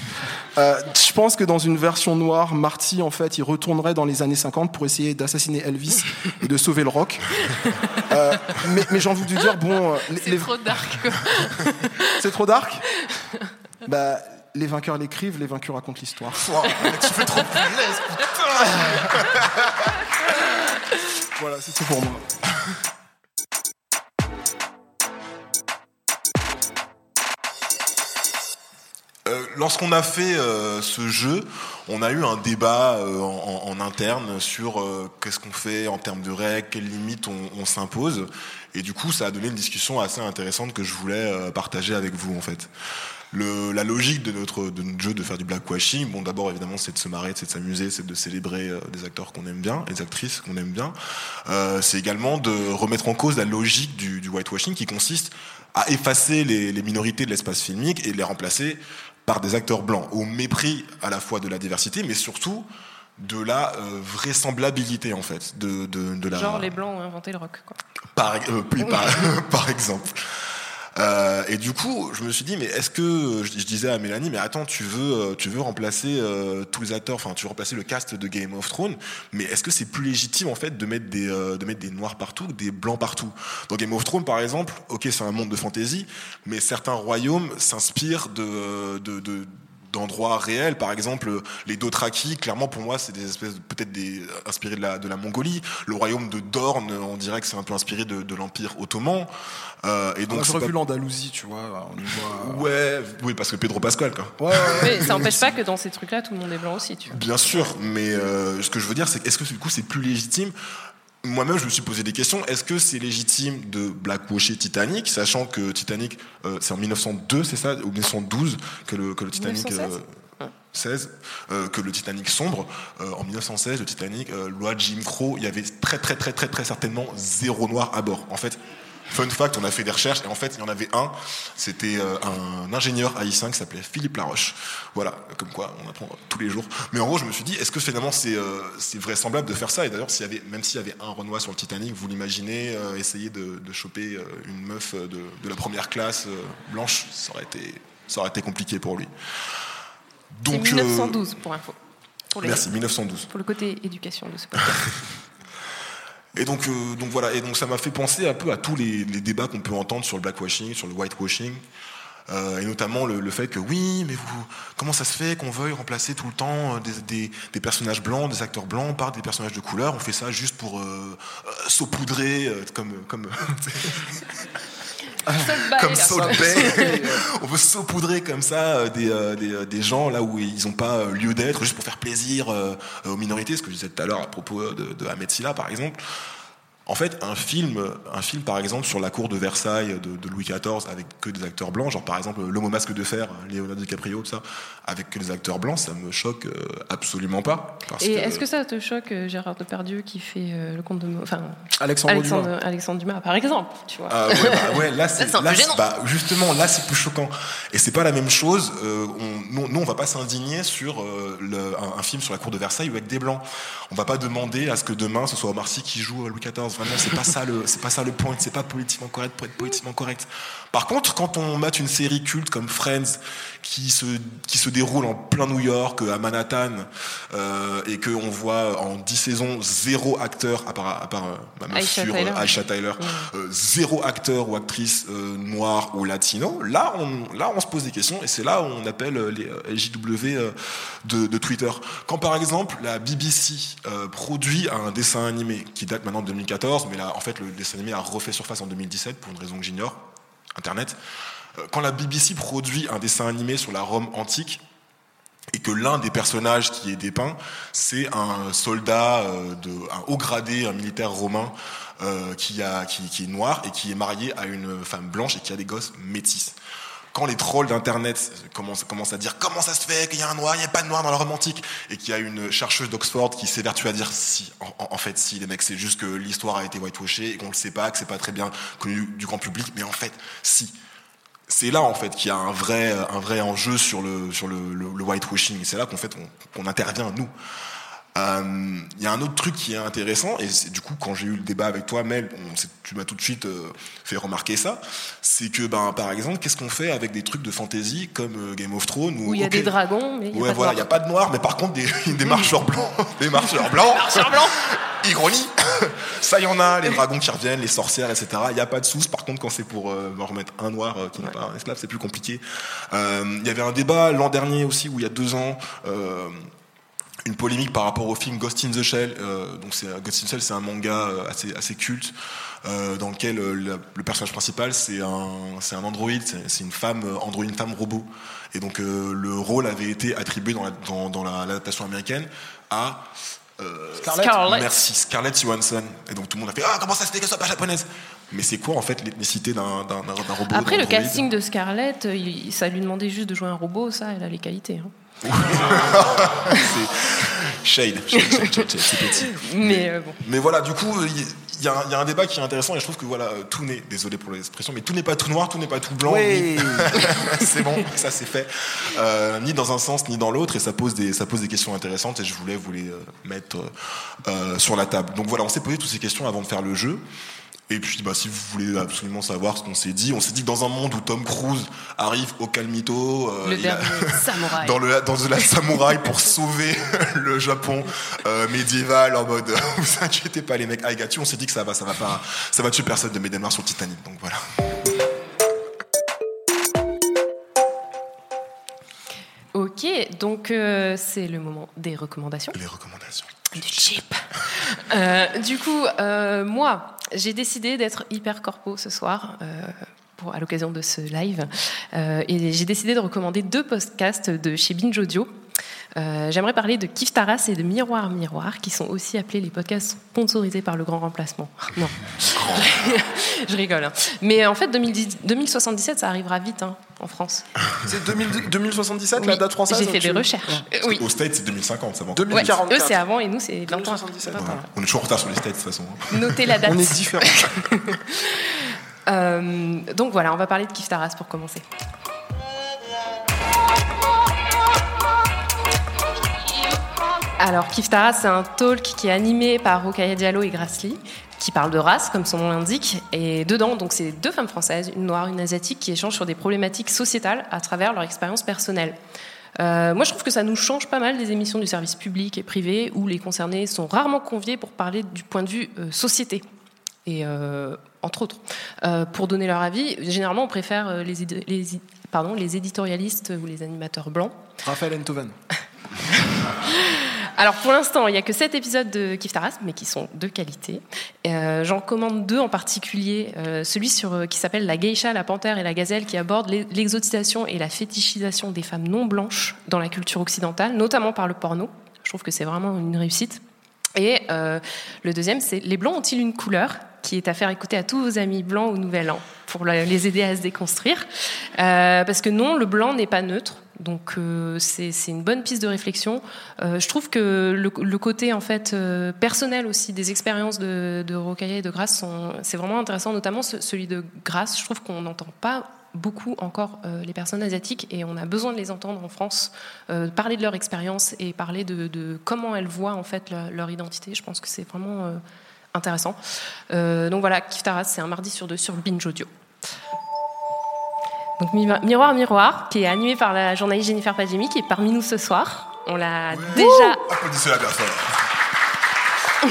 Je pense que dans une version noire, Marty, en fait, il retournerait dans les années 50 pour essayer d'assassiner Elvis et de sauver le rock. Mais mais j'ai envie de vous dire, bon, les- C'est les- trop dark. c'est trop dark? Bah, les vainqueurs l'écrivent, les vaincus racontent l'histoire. tu fais trop plaisir, Voilà, c'est tout pour moi. Euh, Lorsqu'on a fait euh, ce jeu, on a eu un débat euh, en, interne sur qu'est-ce qu'on fait en termes de règles, quelles limites on, on s'impose. Et du coup, ça a donné une discussion assez intéressante que je voulais partager avec vous en fait. Le, la logique de notre, de notre jeu de faire du blackwashing, bon d'abord évidemment c'est de se marrer, c'est de s'amuser, c'est de célébrer euh, des acteurs qu'on aime bien, des actrices qu'on aime bien. Euh, c'est également de remettre en cause la logique du, du whitewashing qui consiste à effacer les, les minorités de l'espace filmique et les remplacer par des acteurs blancs, au mépris à la fois de la diversité, mais surtout de la euh, vraisemblabilité en fait, de, de, de la Genre les blancs ont inventé le rock. Quoi. par, euh, oui, par, [laughs] par exemple. Euh, et du coup, je me suis dit, mais est-ce que je, disais à Mélanie, mais attends, tu veux, euh, tu veux remplacer euh, tous les acteurs, enfin, tu veux remplacer le cast de Game of Thrones, mais est-ce que c'est plus légitime en fait de mettre des, euh, de mettre des noirs partout, des blancs partout? Dans Game of Thrones, par exemple, ok, c'est un monde de fantasy, mais certains royaumes s'inspirent de, de, de d'endroits réels, par exemple les Dothraki, clairement pour moi c'est des espèces peut-être des inspirés de la de la Mongolie. Le royaume de Dorne, on dirait que c'est un peu inspiré de, de l'empire ottoman. Euh, et donc j'aurais pas- vu l'Andalousie, tu vois. On y voit... Ouais, oui, parce que Pedro Pascal, quoi. Ouais, ouais, ouais. Mais ça n'empêche pas que dans ces trucs-là, tout le monde est blanc aussi. Tu vois. Bien sûr, mais euh, ce que je veux dire, c'est que est-ce que du coup c'est plus légitime moi-même, je me suis posé des questions. Est-ce que c'est légitime de blackwasher Titanic, sachant que Titanic, euh, c'est en 1902, c'est ça, ou 1912 que le, que le Titanic. 1916. euh, 16, euh, que le Titanic sombre. Euh, en 1916, le Titanic, euh, loi Jim Crow, il y avait très très très très très certainement zéro noir à bord. En fait, fun fact, on a fait des recherches et en fait, il y en avait un. C'était euh, un ingénieur haïtien qui s'appelait Philippe Laroche. Voilà, comme quoi on apprend tous les jours. Mais en gros, je me suis dit, est-ce que finalement c'est euh, c'est vraisemblable de faire ça? Et d'ailleurs, s'il y avait, même s'il y avait un Renoir sur le Titanic, vous l'imaginez euh, essayer de, de choper euh, une meuf de, de la première classe euh, blanche, ça aurait été ça aurait été compliqué pour lui. Donc, euh, 1912 pour info. Pour les- Merci, 1912. Pour le côté éducation de ce podcast. [laughs] Et donc, euh, donc voilà, et donc ça m'a fait penser un peu à tous les, débats qu'on peut entendre sur le blackwashing, sur le whitewashing, euh, et notamment le, le fait que oui, mais vous, comment ça se fait qu'on veuille remplacer tout le temps euh, des, des- des personnages blancs, des acteurs blancs par des personnages de couleur? On fait ça juste pour euh, euh, saupoudrer, euh, comme comme [laughs] [laughs] comme Salt Bae. [laughs] On veut saupoudrer comme ça euh, des, euh, des, euh, des gens là où ils n'ont pas lieu d'être, juste pour faire plaisir aux minorités, ce que je disais tout à l'heure à propos de, de Ahmed Silla par exemple. En fait, un film, un film par exemple sur la cour de Versailles de, de Louis XIV avec que des acteurs blancs, genre par exemple L'homme au masque de fer, Leonardo DiCaprio, tout ça, avec que des acteurs blancs, ça me choque euh, absolument pas. Parce Et que- est-ce que ça te choque, euh, Gérard Depardieu, qui fait euh, le conte de. Enfin, Alexandre Alexandre, Dumas. Alexandre Dumas, par exemple, tu vois. Ah ouais, bah ouais, là [laughs] c'est là, bah, justement là c'est plus choquant et c'est pas la même chose. euh, on, nous, nous, on va pas s'indigner sur euh, le- un, un film sur la cour de Versailles avec des blancs. On va pas demander à ce que demain ce soit Omar Sy qui joue euh, Louis XIV. Vraiment c'est pas ça le c'est pas ça le point. C'est pas politiquement correct pour être politiquement correct. Par contre quand on mate une série culte comme Friends qui se qui se déroule en plein New York à Manhattan euh, et que on voit en 10 saisons zéro acteur à part à part euh, ma meuf Aisha Tyler. euh, Aisha Tyler euh, zéro acteur ou actrice euh, noire ou latino, là on, là on se pose des questions et c'est là où on appelle euh, les euh, LJW euh, de, de Twitter. Quand par exemple la BBC euh, produit un dessin animé qui date maintenant de 2014, mais là en fait le dessin animé a refait surface en 2017 pour une raison que j'ignore, Internet. Euh, Quand la BBC produit un dessin animé sur la Rome antique, et que l'un des personnages qui est dépeint, c'est un soldat, euh, de, un haut gradé, un militaire romain euh, qui, a, qui, qui est noir et qui est marié à une femme blanche et qui a des gosses métis. Quand les trolls d'internet commencent, à dire comment ça se fait qu'il y a un noir, il n'y a pas de noir dans la romantique, et qu'il y a une chercheuse d'Oxford qui s'évertue à dire si, en, fait, si, les mecs, c'est juste que l'histoire a été whitewashée et qu'on le sait pas, que c'est pas très bien connu du grand public, mais en fait, si c'est là en fait qu'il y a un vrai un vrai enjeu sur le sur le, le, le whitewashing et c'est là qu'en fait on, qu'on intervient nous Euh, il y a un autre truc qui est intéressant et c'est du coup quand j'ai eu le débat avec toi Mel on tu m'as tout de suite euh, fait remarquer ça c'est que ben par exemple qu'est-ce qu'on fait avec des trucs de fantasy comme euh, Game of Thrones Où il y a des dragons, mais il a ouais pas de voilà il y a noirs. pas de noir mais par contre des, [laughs] des [laughs] marcheurs blancs des marcheurs blancs Marcheurs blancs. Ironie, [coughs] ça y en a, les dragons qui reviennent, les sorcières, etc. Il n'y a pas de sous. Par contre, quand c'est pour euh, remettre un noir euh, qui n'est pas un esclave, c'est plus compliqué. Euh, Il y avait un débat l'an dernier aussi, où il y a deux ans, euh, une polémique par rapport au film Ghost in the Shell. Euh, donc c'est Ghost in the Shell, c'est un manga euh, assez assez culte. euh, dans lequel euh, le, le personnage principal c'est un c'est un androïde c'est c'est une femme euh, androïde une femme robot et donc euh, le rôle avait été attribué dans la dans, dans la- l'adaptation américaine à euh, Scarlett. Scarlett. Merci, Scarlett Johansson. Et donc tout le monde a fait Ah, comment ça se fait qu'elle soit pas japonaise? Mais c'est quoi en fait l'ethnicité d'un d'un- d'un- robot Après, le casting de Scarlett, il- ça lui demandait juste de jouer un robot, ça, elle a les qualités. hein. [laughs] C'est shade, c'est petit. Mais euh, bon. Mais voilà, du coup, il y, il y a un- il y a un débat qui est intéressant et je trouve que voilà, euh, tout n'est, désolé pour l'expression, mais tout n'est pas tout noir, tout n'est pas tout blanc. Ni- [laughs] c'est bon, ça c'est fait. Euh, ni dans un sens ni dans l'autre et ça pose des, ça pose des questions intéressantes et je voulais vous les mettre euh, sur la table. Donc voilà, on s'est posé toutes ces questions avant de faire le jeu. Et puis, bah, si vous voulez absolument savoir ce qu'on s'est dit, on s'est dit que dans un monde où Tom Cruise arrive au Calmito, euh, Le a- dernier [laughs] samouraï. dans, le, dans la samouraï pour sauver [laughs] le Japon euh, médiéval en mode [laughs] vous inquiétez pas les mecs I got you. on s'est dit que ça va ça va pas ça va tuer personne de noirs sur le Titanic donc voilà Ok, donc euh, c'est le moment des recommandations. Les recommandations. Du cheap. Euh, du coup, moi, j'ai décidé d'être hyper corpo ce soir. euh, à l'occasion de ce live. Euh, et j'ai décidé de recommander deux podcasts de chez Binge Audio. Euh, J'aimerais parler de Kif Taras et de Miroir Miroir, qui sont aussi appelés les podcasts sponsorisés par le Grand Remplacement. [laughs] Non, [laughs] je rigole. hein. Mais en fait, 2010 2077, ça arrivera vite hein, en France. [laughs] C'est 2000 2077 Oui, la date française j'ai fait tu- des recherches. Euh, oui. au States c'est 2050 ça va encore. Ouais, 2044. eux, c'est avant et nous, c'est 20 ans. Ouais. on est toujours en retard sur les States de toute façon Notez la date. On est différents. Euh, donc voilà, on va parler de Kif Taras pour commencer. Alors, Kif Taras, c'est un talk qui est animé par Rokaya Diallo et Grassley, qui parle de race, comme son nom l'indique. Et dedans, donc, c'est deux femmes françaises, une noire, une asiatique, qui échangent sur des problématiques sociétales à travers leur expérience personnelle. Euh, moi, je trouve que ça nous change pas mal des émissions du service public et privé, où les concernés sont rarement conviés pour parler du point de vue euh, société et euh, entre autres, pour donner leur avis. Généralement, on préfère les, les, pardon, les éditorialistes ou les animateurs blancs. Raphaël Enthoven. [laughs] Alors pour l'instant, il n'y a que 7 épisodes de Kif Taras, mais qui sont de qualité. Euh, J'en commande deux en particulier. Euh, celui sur, euh, qui s'appelle La geisha, la panthère et la gazelle, qui aborde l'e- l'exotisation et la fétichisation des femmes non blanches dans la culture occidentale, notamment par le porno. Je trouve que c'est vraiment une réussite. Et euh, le deuxième, c'est Les Blancs ont-ils une couleur qui est à faire écouter à tous vos amis blancs au Nouvel An pour les aider à se déconstruire. Euh, parce que non, le blanc n'est pas neutre. Donc euh, c'est une bonne piste de réflexion. Je trouve que le, côté en fait personnel aussi des expériences de, de Rocaille et de Grasse c'est vraiment intéressant, notamment ce- celui de Grasse. Je trouve qu'on n'entend pas beaucoup encore euh, les personnes asiatiques et on a besoin de les entendre en France euh, parler de leur expérience et parler de, de comment elles voient en fait leur, leur identité. Je pense que c'est vraiment euh, intéressant. Donc voilà, Kif Taras, c'est un mardi sur deux sur Binge Audio. Donc Mi- Miroir Miroir, qui est animé par la journaliste Jennifer Padjemi, qui est parmi nous ce soir. On l'a déjà, applaudissez-la bien fort [laughs]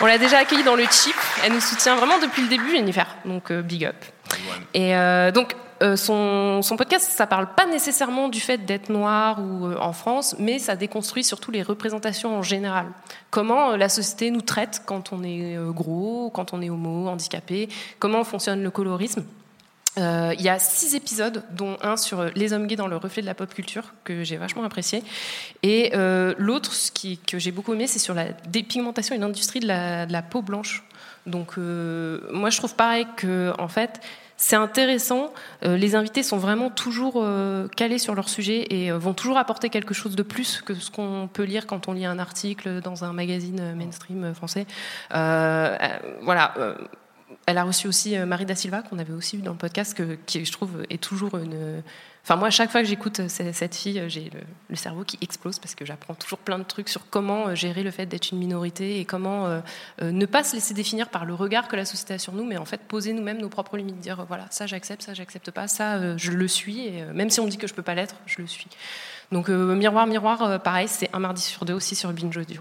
on l'a déjà accueillie dans le chip. Elle nous soutient vraiment depuis le début, Jennifer. Donc big up. Et euh, donc euh, son, podcast, ça parle pas nécessairement du fait d'être noir ou euh, en France, mais ça déconstruit surtout les représentations en général. Comment la société nous traite quand on est gros, quand on est homo, handicapé, comment fonctionne le colorisme. Il y a six épisodes, dont un sur les hommes gays dans le reflet de la pop culture, que j'ai vachement apprécié. Et l'autre, ce qui, que j'ai beaucoup aimé, c'est sur la dépigmentation et l'industrie de la, peau blanche. Donc, moi, je trouve pareil que, en fait, c'est intéressant. Euh, les invités sont vraiment toujours euh, calés sur leur sujet et euh, vont toujours apporter quelque chose de plus que ce qu'on peut lire quand on lit un article dans un magazine mainstream français. Voilà. elle a reçu aussi Marie Da Silva, qu'on avait aussi vu dans le podcast, que, qui, je trouve, est toujours une. Enfin, moi, à chaque fois que j'écoute euh, cette, fille, euh, j'ai le, cerveau qui explose parce que j'apprends toujours plein de trucs sur comment euh, gérer le fait d'être une minorité et comment ne pas se laisser définir par le regard que la société a sur nous, mais en fait poser nous-mêmes nos propres limites, dire voilà, ça j'accepte, ça j'accepte pas, ça je le suis, et même si on me dit que je peux pas l'être, je le suis. Donc, miroir, miroir, pareil, c'est un mardi sur deux aussi sur Binge Audio.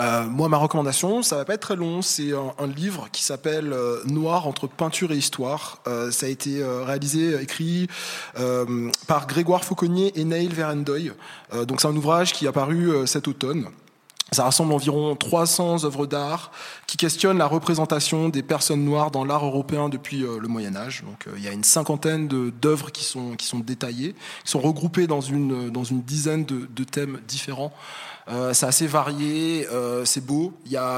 Euh, moi, ma recommandation, ça va pas être très long. C'est un, livre qui s'appelle euh, Noir entre peinture et histoire. Euh, ça a été réalisé, écrit par Grégoire Fauconnier et Neil Verendoy. Donc, c'est un ouvrage qui est apparu cet automne. Ça rassemble environ 300 œuvres d'art qui questionnent la représentation des personnes noires dans l'art européen depuis le Moyen Âge. Donc, il y a une cinquantaine d'œuvres qui sont, qui sont détaillées, qui sont regroupées dans une, dans une dizaine de thèmes différents. Euh, c'est assez varié, euh, c'est beau.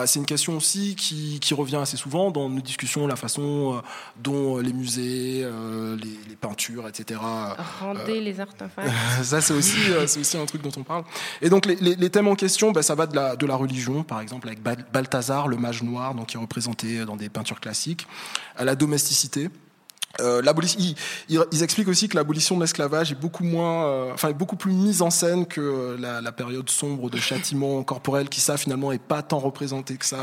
C'est une question aussi qui, qui revient assez souvent dans nos discussions, la façon euh, dont les musées, euh, les, les peintures, etc. Rendez les artefacts. [laughs] Ça, c'est aussi, c'est aussi un truc dont on parle. Et donc, les, les- les thèmes en question, bah, ça va de la, de la religion, par exemple, avec Bal- Balthazar, le mage noir, donc, qui est représenté dans des peintures classiques, à la domesticité. Euh, l'abolition- ils, ils- expliquent aussi que l'abolition de l'esclavage est beaucoup moins, euh, enfin, est beaucoup plus mise en scène que euh, la, la période sombre de châtiment [laughs] corporel qui ça finalement est pas tant représenté que ça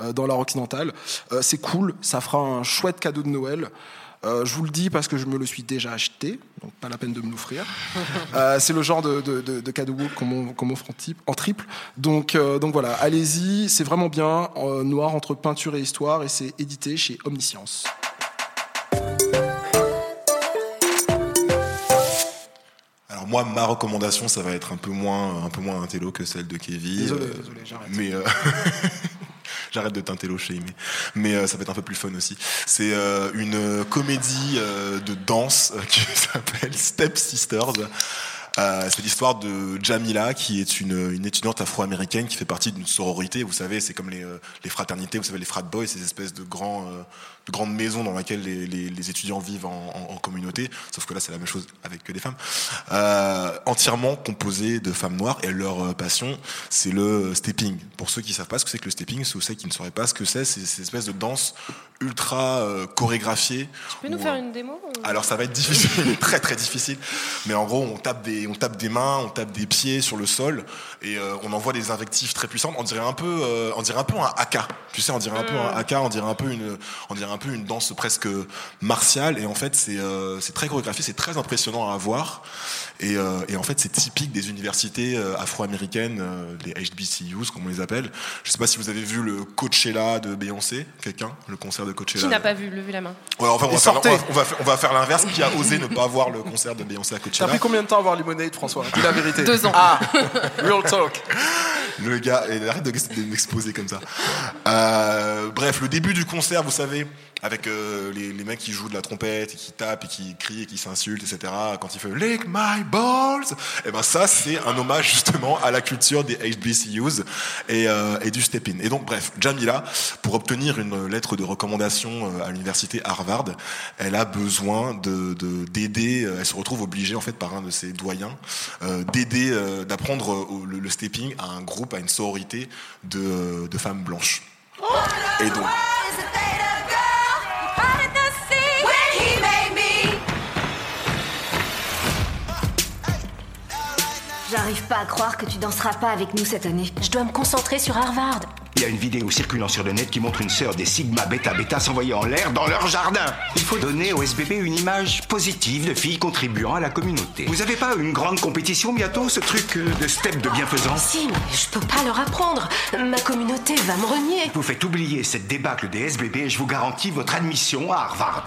euh, dans l'art occidental. Euh, c'est cool, ça fera un chouette cadeau de Noël. Euh, je vous le dis parce que je me le suis déjà acheté, donc pas la peine de me l'offrir. [laughs] Euh, c'est le genre de, de, de, de cadeau qu'on m'offre- en, triple. Donc, euh, donc voilà, allez-y, c'est vraiment bien, euh, noir entre peinture et histoire, et c'est édité chez Omniscience. Moi, ma recommandation, ça va être un peu moins, un peu moins intello que celle de Kevin. Désolé, Euh, désolé, j'arrête. Mais euh, [laughs] j'arrête de t'intello chez mais, mais euh, ça va être un peu plus fun aussi. C'est euh, une comédie euh, de danse euh, qui [laughs] s'appelle Step Sisters. Euh, c'est l'histoire de Jamila, qui est une, une étudiante afro-américaine qui fait partie d'une sororité. Vous savez, c'est comme les, euh, les fraternités, vous savez, les frat boys, ces espèces de, grands, de grandes maisons dans lesquelles les, les- les étudiants vivent en, en- en communauté. Sauf que là, c'est la même chose avec que des femmes. Euh, entièrement composées de femmes noires. Et leur euh, passion, c'est le stepping. Pour ceux qui savent pas ce que c'est que le stepping, ceux qui ne sauraient pas ce que c'est, c'est cette espèce de danse ultra euh, chorégraphiée. Tu peux nous faire euh, une démo ou- alors ça va être difficile, [laughs] très très difficile. Mais en gros, on tape des, on tape des mains, on tape des pieds sur le sol et euh, on envoie des invectives très puissantes. On dirait un peu, on dirait un peu un haka. Tu sais, on dirait un peu un haka, on dirait un peu une, on dirait un peu une danse presque martiale. Et en fait, c'est, euh, c'est très chorégraphié, c'est très impressionnant à voir. Et, euh, et en fait, c'est typique des universités euh, afro-américaines, euh, les HBCUs comme on les appelle. Je sais pas si vous avez vu le Coachella de Beyoncé, quelqu'un, le concert de Coachella. Qui n'a pas vu? Levez la main. Ouais, enfin, on, va faire, on, va, on va faire- on va faire l'inverse. Qui a osé ne pas voir le concert de Beyoncé à T'as Coachella? pris combien de temps à voir Lemonade, François? [laughs] Dis la vérité. Deux ans. Ah, [laughs] real talk. Le gars, arrête de, de m'exposer comme ça. Euh, bref, le début du concert, vous savez, avec euh, les, mecs qui jouent de la trompette et qui tapent et qui crient et qui s'insultent, etc. Quand il fait Lick my balls, et ben ça, c'est un hommage justement à la culture des HBCUs et, euh, et du step-in. Et donc, bref, Jamila, pour obtenir une lettre de recommandation euh, à l'université Harvard, elle a besoin de de- d'aider. elle se retrouve obligée en fait par un de ses doyens d'aider, d'apprendre le, le stepping à un groupe, à une sororité de, de femmes blanches. Et donc, J'arrive pas à croire que tu danseras pas avec nous cette année. Je dois me concentrer sur Harvard. Il y a une vidéo circulant sur le net qui montre une sœur des Sigma Beta Beta s'envoyer en l'air dans leur jardin. Il faut donner au SBB une image positive de filles contribuant à la communauté. Vous avez pas une grande compétition bientôt, ce truc euh, de step de bienfaisance? Si, mais je peux pas leur apprendre. Ma communauté va me renier. Vous faites oublier cette débâcle des SBB et je vous garantis votre admission à Harvard.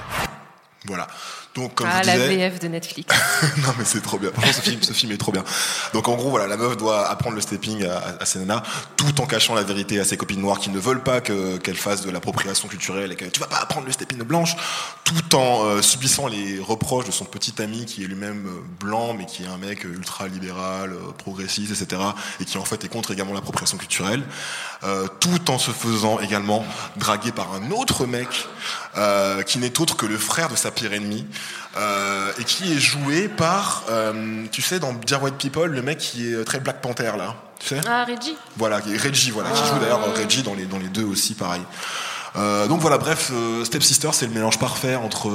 Voilà. Donc, comme ah, je la disais, VF de Netflix. [laughs] non mais c'est trop bien. Franchement, ce film, ce film est trop bien. Donc en gros, voilà, la meuf doit apprendre le stepping à, à, à ses nanas, tout en cachant la vérité à ses copines noires qui ne veulent pas que qu'elle fasse de l'appropriation culturelle et que tu vas pas apprendre le stepping blanche, tout en euh, subissant les reproches de son petit ami qui est lui-même euh, blanc mais qui est un mec ultra libéral, euh, progressiste, etc. et qui en fait est contre également l'appropriation culturelle, euh, tout en se faisant également draguer par un autre mec euh, qui n'est autre que le frère de sa pire ennemie. Euh, et qui est joué par, euh, tu sais, dans Dear White People, le mec qui est très Black Panther là, tu sais Ah, Reggie. Voilà, Reggie, voilà, qui joue d'ailleurs euh, Reggie dans les dans les deux aussi, pareil. Euh, donc voilà, bref, euh, Step Sister, c'est le mélange parfait entre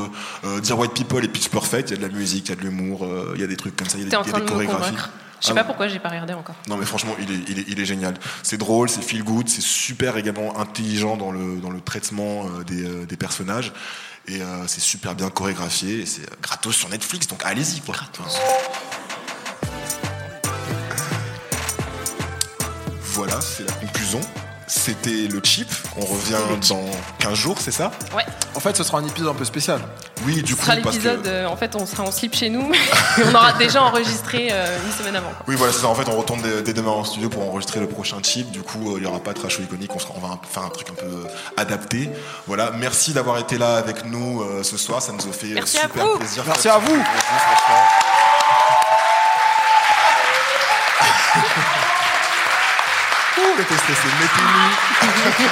euh, Dear White People et Pitch Perfect. Il y a de la musique, il y a de l'humour, euh, il y a des trucs comme ça, il y a en des, y a chorégraphies. Je sais Ah pas non. pourquoi j'ai pas regardé encore. Non mais franchement, il est, il est, il est génial. C'est drôle, c'est feel good, c'est super également intelligent dans le, dans le traitement euh, des, euh, des personnages. Et euh, c'est super bien chorégraphié. et C'est gratos sur Netflix, donc allez-y. quoi. Voilà, c'est la conclusion. C'était le chip. On revient dans 15 jours, c'est ça? Ouais. En fait, ce sera un épisode un peu spécial. Oui, du Ce coup, sera parce l'épisode, que. euh, en fait, on sera en slip chez nous, [laughs] et on aura déjà enregistré euh, une semaine avant. quoi. Oui, voilà, c'est ça. En fait, on retourne dès, dès demain en studio pour enregistrer le prochain chip. Du coup, euh, il n'y aura pas de trash ou iconique. On, sera- on va un- faire un truc un peu adapté. Voilà. Merci d'avoir été là avec nous euh, ce soir. Ça nous a fait Merci à super vous. plaisir. Merci à vous. franchement. [laughs] Ouh, mais t'es stressé. Mettez-nous.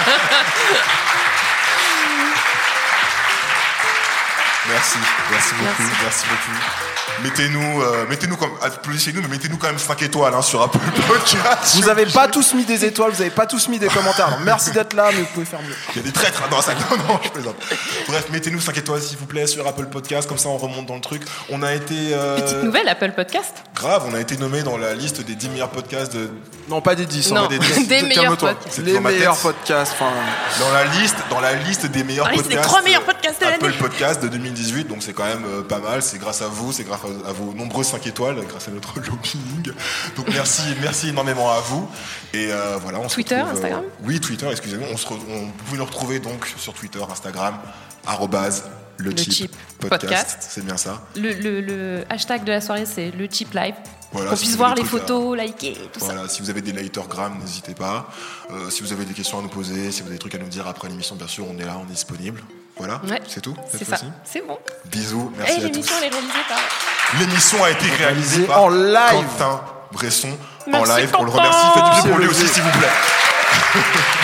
Merci, merci beaucoup, Merci. merci, beaucoup. Mettez-nous, euh, mettez-nous comme, applaudissez-nous, mais mettez-nous quand même 5 étoiles hein, sur Apple [laughs] Podcast. Vous avez pas tous mis des étoiles, vous avez pas tous mis des commentaires. Alors, merci d'être là, mais vous pouvez faire mieux. Il y a des traîtres hein, dans ça. Non, non, je plaisante. Bref, mettez-nous 5 étoiles s'il vous plaît sur Apple Podcast, comme ça on remonte dans le truc. On a été. euh, Petite nouvelle, Apple Podcast. Grave, on a été nommé dans la liste des 10 meilleurs podcasts de. Non, pas des 10, Non, [laughs] des Calme-toi. meilleurs podcasts. C'est Les meilleurs podcasts. Enfin, Dans la liste, dans la liste des meilleurs Dans des podcasts. trois meilleurs podcasts de Apple l'année. Podcast de 2018, donc c'est quand même euh, pas mal. C'est grâce à vous, c'est grâce à, à vos nombreuses 5 étoiles, grâce à notre [laughs] lobbying. Donc merci, merci énormément à vous. Et euh, voilà, on se Twitter, retrouve, euh, Instagram? Oui, Twitter, excusez-moi. On se re- on- vous pouvez nous retrouver donc sur Twitter, Instagram, arrobase le, Le podcast. Podcast. C'est bien ça. Le, le- le hashtag de la soirée, c'est le chip live. Voilà, Qu'on si puisse voir les trucs à- photos, liker, tout ça. Si vous avez des latergrams, n'hésitez pas. Euh, si vous avez des questions à nous poser, si vous avez des trucs à nous dire après l'émission, bien sûr, on est là, on est disponible. Voilà, Ouais. c'est tout C'est ça. C'est bon. Bisous, Et merci à tous. l'émission, elle est réalisée par. L'émission a été réalisée par en live. Quentin Bresson en Merci, live. On le remercie. Faites du bruit pour lui aussi, s'il vous plaît. [laughs]